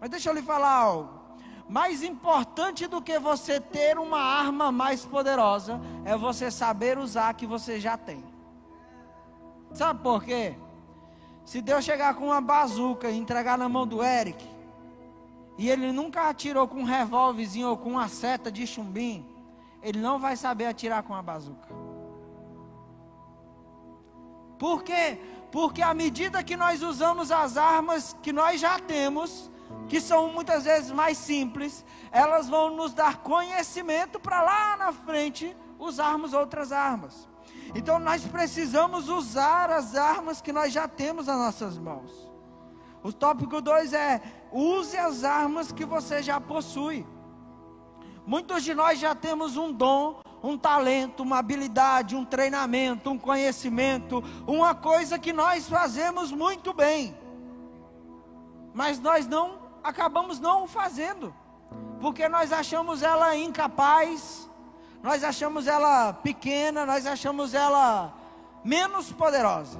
Mas deixa eu lhe falar algo. Mais importante do que você ter uma arma mais poderosa é você saber usar a que você já tem. Sabe por quê? Se Deus chegar com uma bazuca e entregar na mão do Eric, e ele nunca atirou com um revólverzinho ou com uma seta de chumbim, ele não vai saber atirar com a bazuca. Por quê? Porque à medida que nós usamos as armas que nós já temos, que são muitas vezes mais simples, elas vão nos dar conhecimento para lá na frente usarmos outras armas. Então nós precisamos usar as armas que nós já temos nas nossas mãos. O tópico 2 é: use as armas que você já possui. Muitos de nós já temos um dom, um talento, uma habilidade, um treinamento, um conhecimento, uma coisa que nós fazemos muito bem. Mas nós não acabamos não fazendo, porque nós achamos ela incapaz, nós achamos ela pequena, nós achamos ela menos poderosa.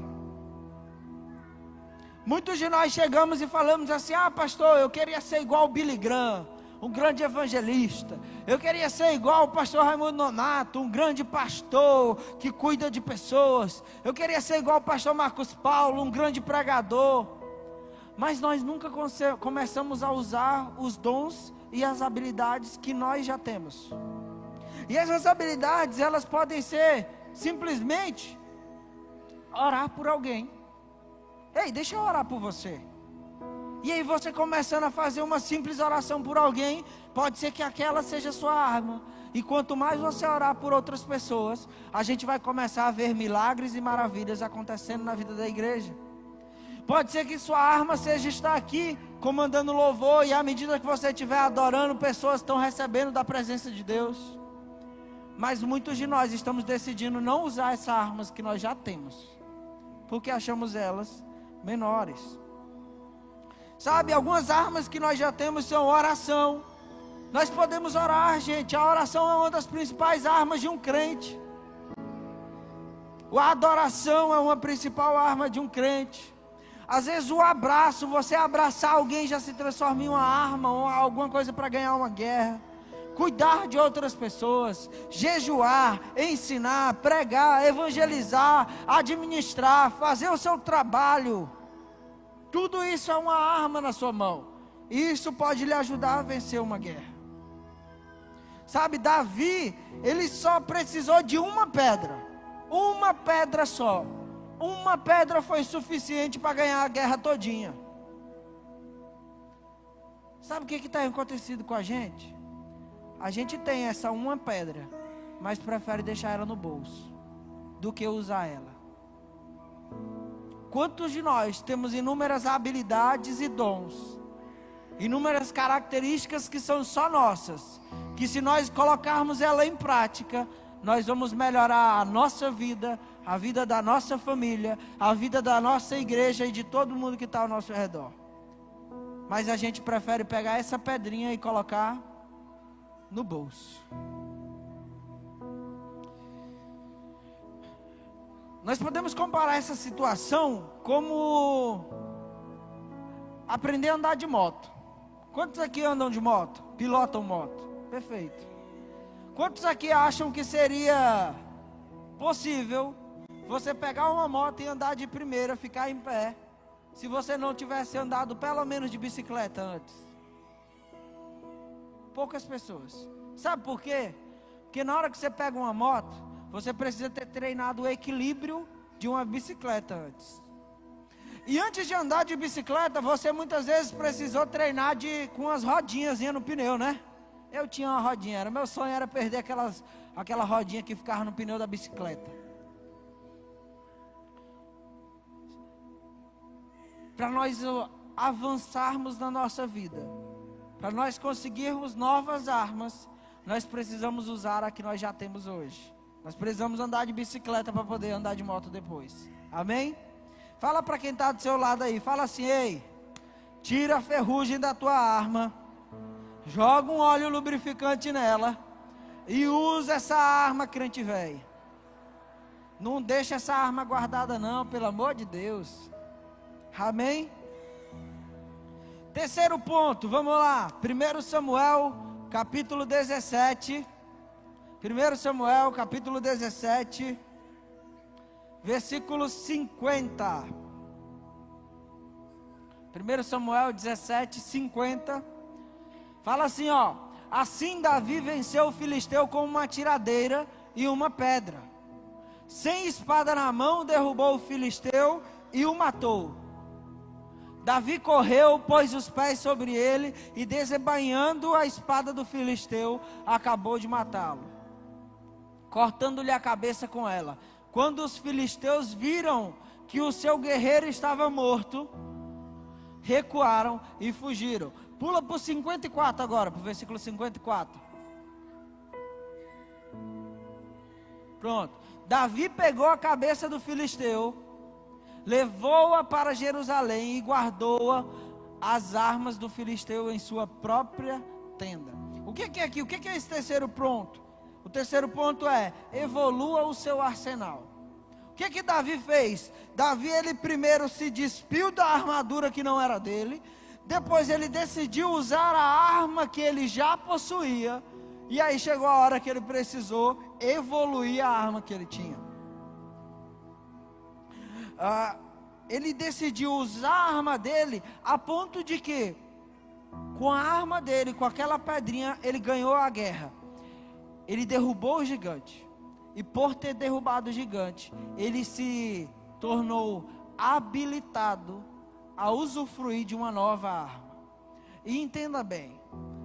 Muitos de nós chegamos e falamos assim: ah, pastor, eu queria ser igual o Billy Graham, um grande evangelista. Eu queria ser igual o pastor Raimundo Nonato, um grande pastor que cuida de pessoas. Eu queria ser igual o pastor Marcos Paulo, um grande pregador. Mas nós nunca começamos a usar os dons e as habilidades que nós já temos. E essas habilidades, elas podem ser simplesmente orar por alguém. Ei, deixa eu orar por você. E aí você começando a fazer uma simples oração por alguém, pode ser que aquela seja sua arma. E quanto mais você orar por outras pessoas, a gente vai começar a ver milagres e maravilhas acontecendo na vida da igreja. Pode ser que sua arma seja estar aqui comandando louvor e à medida que você estiver adorando, pessoas estão recebendo da presença de Deus. Mas muitos de nós estamos decidindo não usar essas armas que nós já temos, porque achamos elas menores. Sabe, algumas armas que nós já temos são oração. Nós podemos orar, gente. A oração é uma das principais armas de um crente. A adoração é uma principal arma de um crente. Às vezes o abraço, você abraçar alguém já se transforma em uma arma ou alguma coisa para ganhar uma guerra cuidar de outras pessoas, jejuar, ensinar, pregar, evangelizar, administrar, fazer o seu trabalho. Tudo isso é uma arma na sua mão. E isso pode lhe ajudar a vencer uma guerra. Sabe, Davi, ele só precisou de uma pedra. Uma pedra só. Uma pedra foi suficiente para ganhar a guerra todinha. Sabe o que está acontecendo com a gente? A gente tem essa uma pedra, mas prefere deixar ela no bolso do que usar ela. Quantos de nós temos inúmeras habilidades e dons, inúmeras características que são só nossas, que se nós colocarmos ela em prática, nós vamos melhorar a nossa vida, a vida da nossa família, a vida da nossa igreja e de todo mundo que está ao nosso redor. Mas a gente prefere pegar essa pedrinha e colocar no bolso. Nós podemos comparar essa situação como aprender a andar de moto. Quantos aqui andam de moto? Pilotam moto? Perfeito. Quantos aqui acham que seria possível você pegar uma moto e andar de primeira, ficar em pé, se você não tivesse andado pelo menos de bicicleta antes? poucas pessoas. Sabe por quê? Porque na hora que você pega uma moto, você precisa ter treinado o equilíbrio de uma bicicleta antes. E antes de andar de bicicleta, você muitas vezes precisou treinar de, com as rodinhas no pneu, né? Eu tinha uma rodinha, era meu sonho era perder aquelas, aquela rodinha que ficava no pneu da bicicleta. Para nós avançarmos na nossa vida, para nós conseguirmos novas armas, nós precisamos usar a que nós já temos hoje. Nós precisamos andar de bicicleta para poder andar de moto depois. Amém? Fala para quem está do seu lado aí, fala assim: ei, tira a ferrugem da tua arma, joga um óleo lubrificante nela e usa essa arma, crente velho. Não deixa essa arma guardada, não, pelo amor de Deus. Amém? Terceiro ponto, vamos lá. 1 Samuel, capítulo 17. 1 Samuel, capítulo 17, versículo 50. 1 Samuel 17, 50. Fala assim, ó. Assim Davi venceu o filisteu com uma tiradeira e uma pedra. Sem espada na mão, derrubou o filisteu e o matou. Davi correu, pôs os pés sobre ele e, desembainhando a espada do filisteu, acabou de matá-lo, cortando-lhe a cabeça com ela. Quando os filisteus viram que o seu guerreiro estava morto, recuaram e fugiram. Pula para o 54 agora, para o versículo 54. Pronto. Davi pegou a cabeça do filisteu, levou-a para Jerusalém e guardou-a as armas do filisteu em sua própria tenda. O que é aqui? O que é esse terceiro ponto? O terceiro ponto é: evolua o seu arsenal. O que que Davi fez? Davi ele primeiro se despiu da armadura que não era dele, depois ele decidiu usar a arma que ele já possuía, e aí chegou a hora que ele precisou evoluir a arma que ele tinha. Ah, ele decidiu usar a arma dele a ponto de que, com a arma dele, com aquela pedrinha, ele ganhou a guerra. Ele derrubou o gigante. E por ter derrubado o gigante, ele se tornou habilitado a usufruir de uma nova arma. E entenda bem,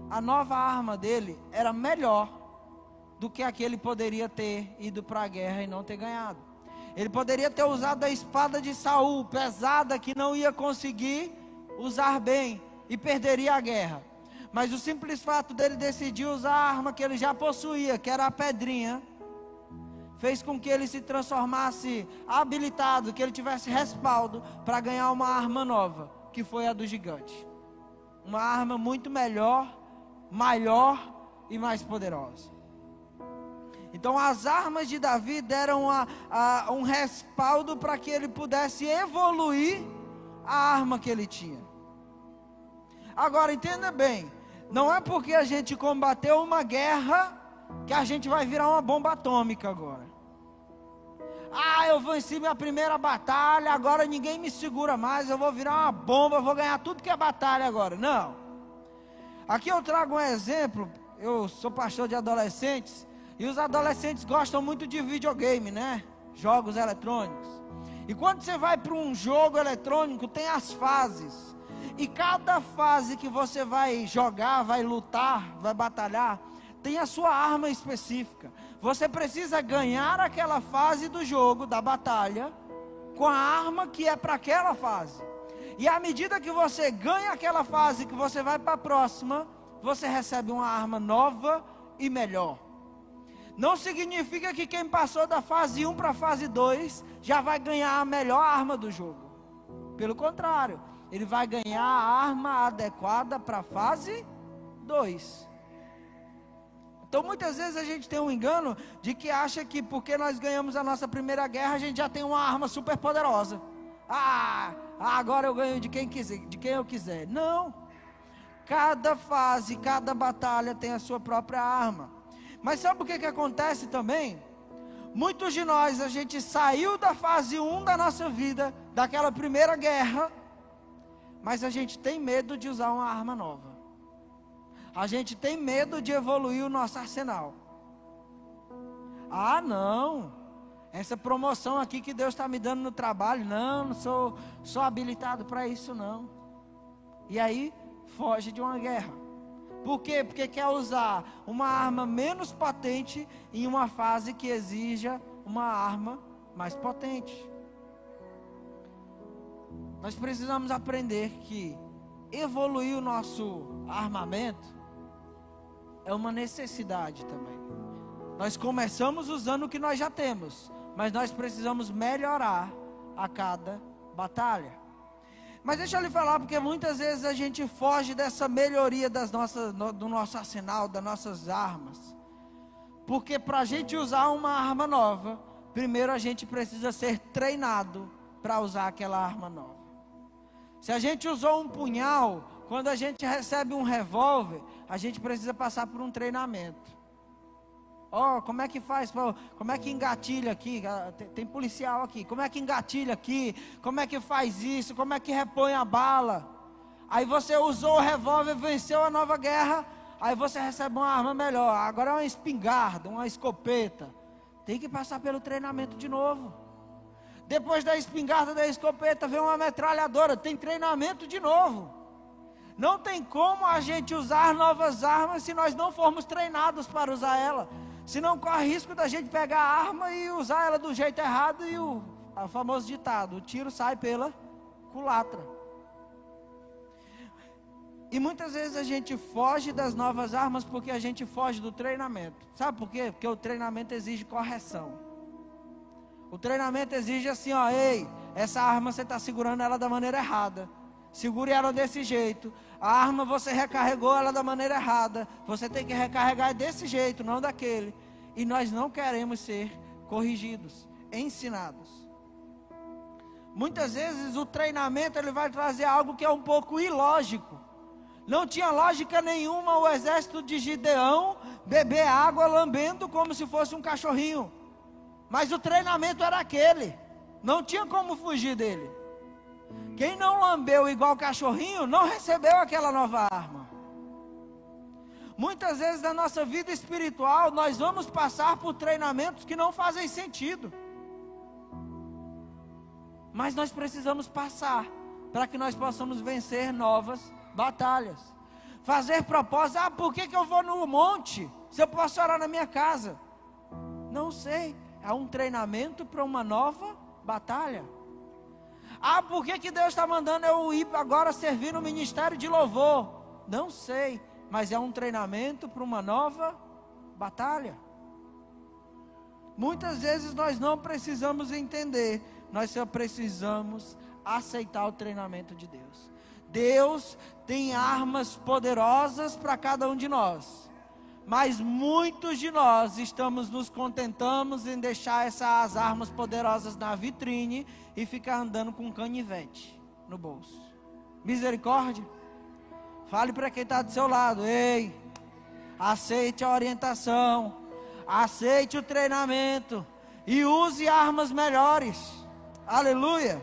a nova arma dele era melhor do que aquele poderia ter ido para a guerra e não ter ganhado. Ele poderia ter usado a espada de Saul, pesada, que não ia conseguir usar bem e perderia a guerra. Mas o simples fato dele decidir usar a arma que ele já possuía, que era a pedrinha, fez com que ele se transformasse habilitado, que ele tivesse respaldo para ganhar uma arma nova, que foi a do gigante. Uma arma muito melhor, maior e mais poderosa. Então, as armas de Davi deram a, a, um respaldo para que ele pudesse evoluir a arma que ele tinha. Agora, entenda bem: não é porque a gente combateu uma guerra que a gente vai virar uma bomba atômica agora. Ah, eu venci minha primeira batalha, agora ninguém me segura mais, eu vou virar uma bomba, eu vou ganhar tudo que é batalha agora. Não. Aqui eu trago um exemplo, eu sou pastor de adolescentes, e os adolescentes gostam muito de videogame, né? Jogos eletrônicos. E quando você vai para um jogo eletrônico, tem as fases. E cada fase que você vai jogar, vai lutar, vai batalhar, tem a sua arma específica. Você precisa ganhar aquela fase do jogo, da batalha, com a arma que é para aquela fase. E à medida que você ganha aquela fase, que você vai para a próxima, você recebe uma arma nova e melhor. Não significa que quem passou da fase 1 para a fase 2 já vai ganhar a melhor arma do jogo. Pelo contrário, ele vai ganhar a arma adequada para a fase 2. Então muitas vezes a gente tem um engano de que acha que porque nós ganhamos a nossa primeira guerra, a gente já tem uma arma super poderosa. Ah, agora eu ganho de quem quiser, de quem eu quiser. Não. Cada fase, cada batalha tem a sua própria arma. Mas sabe o que, que acontece também? Muitos de nós, a gente saiu da fase 1 da nossa vida, daquela primeira guerra, mas a gente tem medo de usar uma arma nova. A gente tem medo de evoluir o nosso arsenal. Ah, não. Essa promoção aqui que Deus está me dando no trabalho, não, não sou, sou habilitado para isso, não. E aí, foge de uma guerra. Por quê? Porque quer usar uma arma menos potente em uma fase que exija uma arma mais potente. Nós precisamos aprender que evoluir o nosso armamento é uma necessidade também. Nós começamos usando o que nós já temos, mas nós precisamos melhorar a cada batalha. Mas deixa eu lhe falar, porque muitas vezes a gente foge dessa melhoria das nossas, do nosso arsenal, das nossas armas. Porque para a gente usar uma arma nova, primeiro a gente precisa ser treinado para usar aquela arma nova. Se a gente usou um punhal, quando a gente recebe um revólver, a gente precisa passar por um treinamento. Ó, oh, como é que faz? Como é que engatilha aqui? Ah, tem, policial aqui. Como é que engatilha aqui? Como é que faz isso? Como é que repõe a bala? Aí você usou o revólver, venceu a nova guerra. Aí você recebe uma arma melhor. Agora é uma espingarda, uma escopeta. Tem que passar pelo treinamento de novo. Depois da espingarda, da escopeta, vem uma metralhadora. Tem treinamento de novo. Não tem como a gente usar novas armas se nós não formos treinados para usar ela. Senão corre risco da gente pegar a arma e usar ela do jeito errado e o, o famoso ditado: o tiro sai pela culatra. E muitas vezes a gente foge das novas armas porque a gente foge do treinamento. Sabe por quê? Porque o treinamento exige correção. O treinamento exige assim, ó, ei, essa arma você está segurando ela da maneira errada. Segure ela desse jeito. A arma você recarregou ela da maneira errada. Você tem que recarregar desse jeito, não daquele. E nós não queremos ser corrigidos, ensinados. Muitas vezes o treinamento ele vai trazer algo que é um pouco ilógico. Não tinha lógica nenhuma o exército de Gideão beber água lambendo como se fosse um cachorrinho. Mas o treinamento era aquele. Não tinha como fugir dele. Quem não lambeu igual cachorrinho não recebeu aquela nova arma. Muitas vezes na nossa vida espiritual nós vamos passar por treinamentos que não fazem sentido. Mas nós precisamos passar para que nós possamos vencer novas batalhas. Fazer propósito, ah, por que, que eu vou no monte? Se eu posso orar na minha casa? Não sei. É um treinamento para uma nova batalha. Ah, por que, que Deus está mandando eu ir agora servir no ministério de louvor? Não sei, mas é um treinamento para uma nova batalha. Muitas vezes nós não precisamos entender, nós só precisamos aceitar o treinamento de Deus. Deus tem armas poderosas para cada um de nós. Mas muitos de nós estamos nos contentamos em deixar essas armas poderosas na vitrine e ficar andando com um canivete no bolso. Misericórdia. Fale para quem está do seu lado, ei, aceite a orientação, aceite o treinamento e use armas melhores. Aleluia.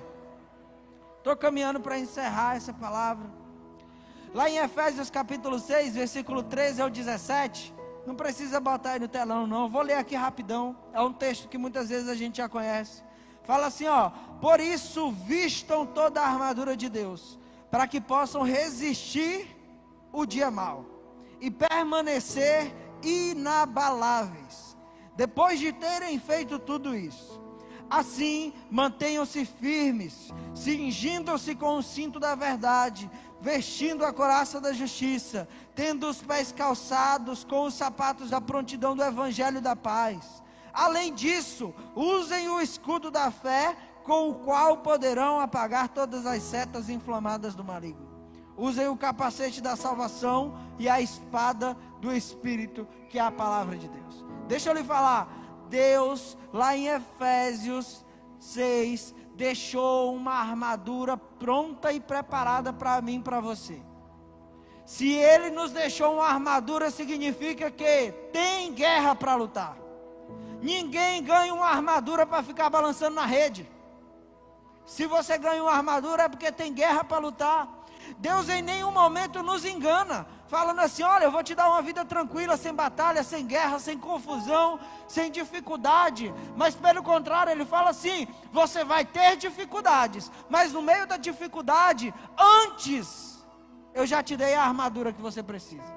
Estou caminhando para encerrar essa palavra. Lá em Efésios capítulo 6, versículo 13 ao 17. Não precisa botar aí no telão, não. Vou ler aqui rapidão. É um texto que muitas vezes a gente já conhece. Fala assim, ó: Por isso vistam toda a armadura de Deus, para que possam resistir o dia mau e permanecer inabaláveis. Depois de terem feito tudo isso, assim mantenham-se firmes, cingindo-se com o cinto da verdade vestindo a coraça da justiça, tendo os pés calçados com os sapatos da prontidão do evangelho da paz. Além disso, usem o escudo da fé, com o qual poderão apagar todas as setas inflamadas do maligno. Usem o capacete da salvação e a espada do Espírito, que é a palavra de Deus. Deixa eu lhe falar, Deus, lá em Efésios 6, deixou uma armadura pronta e preparada para mim para você. Se ele nos deixou uma armadura, significa que tem guerra para lutar. Ninguém ganha uma armadura para ficar balançando na rede. Se você ganha uma armadura é porque tem guerra para lutar. Deus em nenhum momento nos engana falando assim: olha, eu vou te dar uma vida tranquila, sem batalha, sem guerra, sem confusão, sem dificuldade. Mas pelo contrário, ele fala assim: você vai ter dificuldades, mas no meio da dificuldade, antes, eu já te dei a armadura que você precisa.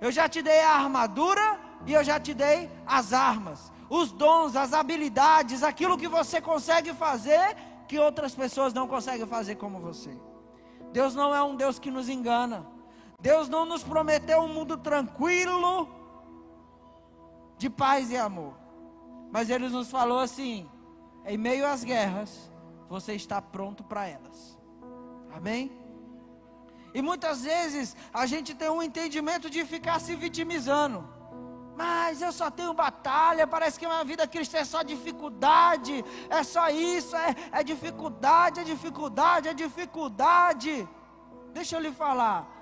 Eu já te dei a armadura e eu já te dei as armas, os dons, as habilidades, aquilo que você consegue fazer que outras pessoas não conseguem fazer como você. Deus não é um Deus que nos engana. Deus não nos prometeu um mundo tranquilo, de paz e amor. Mas Ele nos falou assim: em meio às guerras, você está pronto para elas. Amém? E muitas vezes a gente tem um entendimento de ficar se vitimizando. Mas eu só tenho batalha, parece que minha vida cristã é só dificuldade, é só isso, é, é dificuldade, é dificuldade, é dificuldade. Deixa eu lhe falar,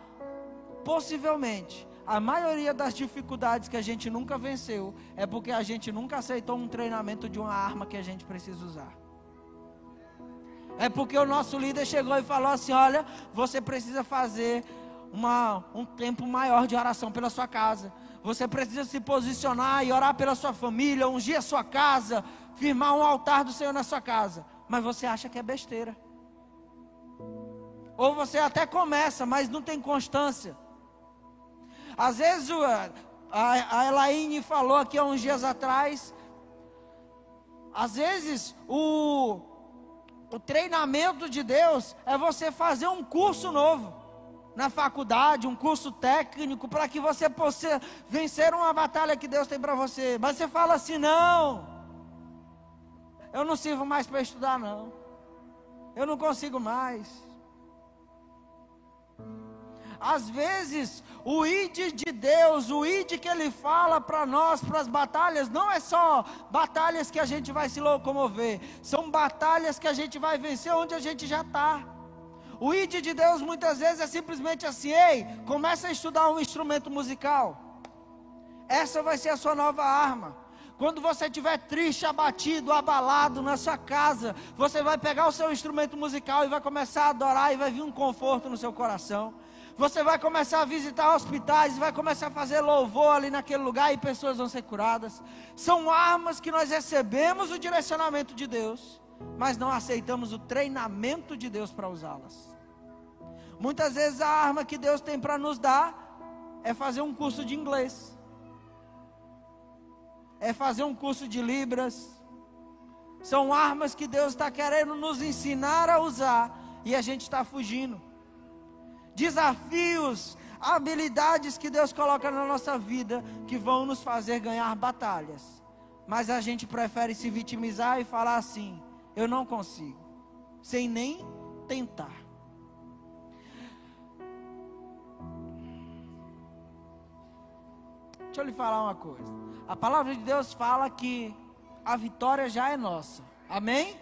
possivelmente, a maioria das dificuldades que a gente nunca venceu é porque a gente nunca aceitou um treinamento de uma arma que a gente precisa usar. É porque o nosso líder chegou e falou assim: olha, você precisa fazer uma, um tempo maior de oração pela sua casa. Você precisa se posicionar e orar pela sua família, ungir a sua casa, firmar um altar do Senhor na sua casa. Mas você acha que é besteira. Ou você até começa, mas não tem constância. Às vezes a, a Elaine falou aqui há uns dias atrás. Às vezes o, o treinamento de Deus é você fazer um curso novo na faculdade, um curso técnico, para que você possa vencer uma batalha que Deus tem para você. Mas você fala assim: não, eu não sirvo mais para estudar, não, eu não consigo mais. Às vezes, o id de Deus, o id que Ele fala para nós, para as batalhas, não é só batalhas que a gente vai se locomover, são batalhas que a gente vai vencer onde a gente já está. O id de Deus muitas vezes é simplesmente assim: ei, começa a estudar um instrumento musical. Essa vai ser a sua nova arma. Quando você estiver triste, abatido, abalado na sua casa, você vai pegar o seu instrumento musical e vai começar a adorar e vai vir um conforto no seu coração. Você vai começar a visitar hospitais, vai começar a fazer louvor ali naquele lugar e pessoas vão ser curadas. São armas que nós recebemos o direcionamento de Deus, mas não aceitamos o treinamento de Deus para usá-las. Muitas vezes a arma que Deus tem para nos dar é fazer um curso de inglês, é fazer um curso de Libras. São armas que Deus está querendo nos ensinar a usar e a gente está fugindo desafios, habilidades que Deus coloca na nossa vida que vão nos fazer ganhar batalhas. Mas a gente prefere se vitimizar e falar assim: eu não consigo, sem nem tentar. Deixa eu lhe falar uma coisa. A palavra de Deus fala que a vitória já é nossa. Amém?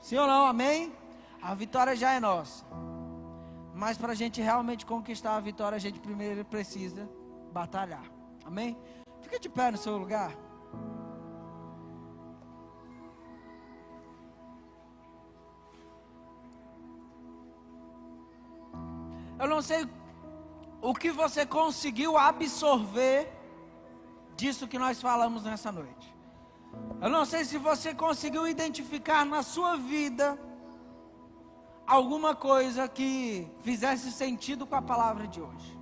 Sim ou não? Amém? A vitória já é nossa. Mas para a gente realmente conquistar a vitória, a gente primeiro precisa batalhar. Amém? Fica de pé no seu lugar. Eu não sei o que você conseguiu absorver disso que nós falamos nessa noite. Eu não sei se você conseguiu identificar na sua vida alguma coisa que fizesse sentido com a palavra de hoje.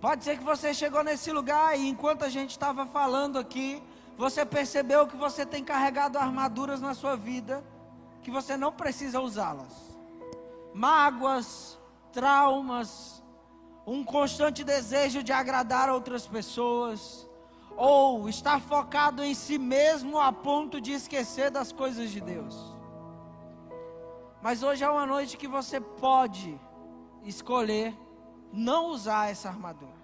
Pode ser que você chegou nesse lugar e enquanto a gente estava falando aqui, você percebeu que você tem carregado armaduras na sua vida que você não precisa usá-las. Mágoas, traumas, um constante desejo de agradar outras pessoas, ou estar focado em si mesmo a ponto de esquecer das coisas de Deus. Mas hoje é uma noite que você pode escolher não usar essa armadura.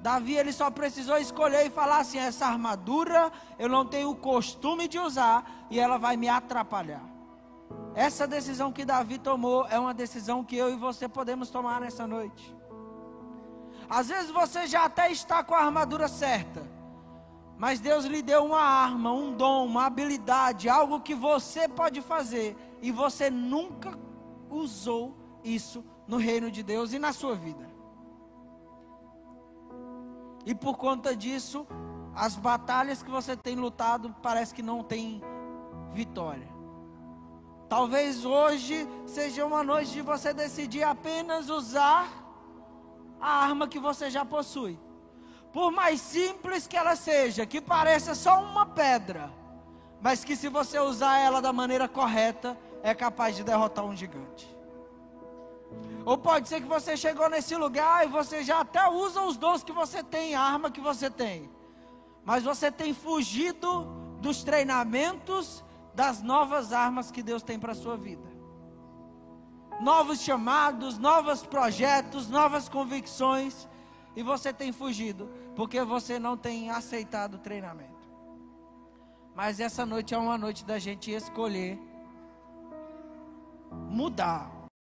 Davi ele só precisou escolher e falar assim: essa armadura eu não tenho o costume de usar e ela vai me atrapalhar. Essa decisão que Davi tomou é uma decisão que eu e você podemos tomar nessa noite. Às vezes você já até está com a armadura certa, mas Deus lhe deu uma arma, um dom, uma habilidade, algo que você pode fazer e você nunca usou isso no reino de Deus e na sua vida. E por conta disso, as batalhas que você tem lutado parece que não tem vitória. Talvez hoje seja uma noite de você decidir apenas usar a arma que você já possui. Por mais simples que ela seja, que pareça só uma pedra, mas que se você usar ela da maneira correta, é capaz de derrotar um gigante. Ou pode ser que você chegou nesse lugar e você já até usa os dons que você tem, a arma que você tem. Mas você tem fugido dos treinamentos das novas armas que Deus tem para a sua vida. Novos chamados, novos projetos, novas convicções. e você tem fugido porque você não tem aceitado o treinamento. Mas essa noite é uma noite da gente escolher mudar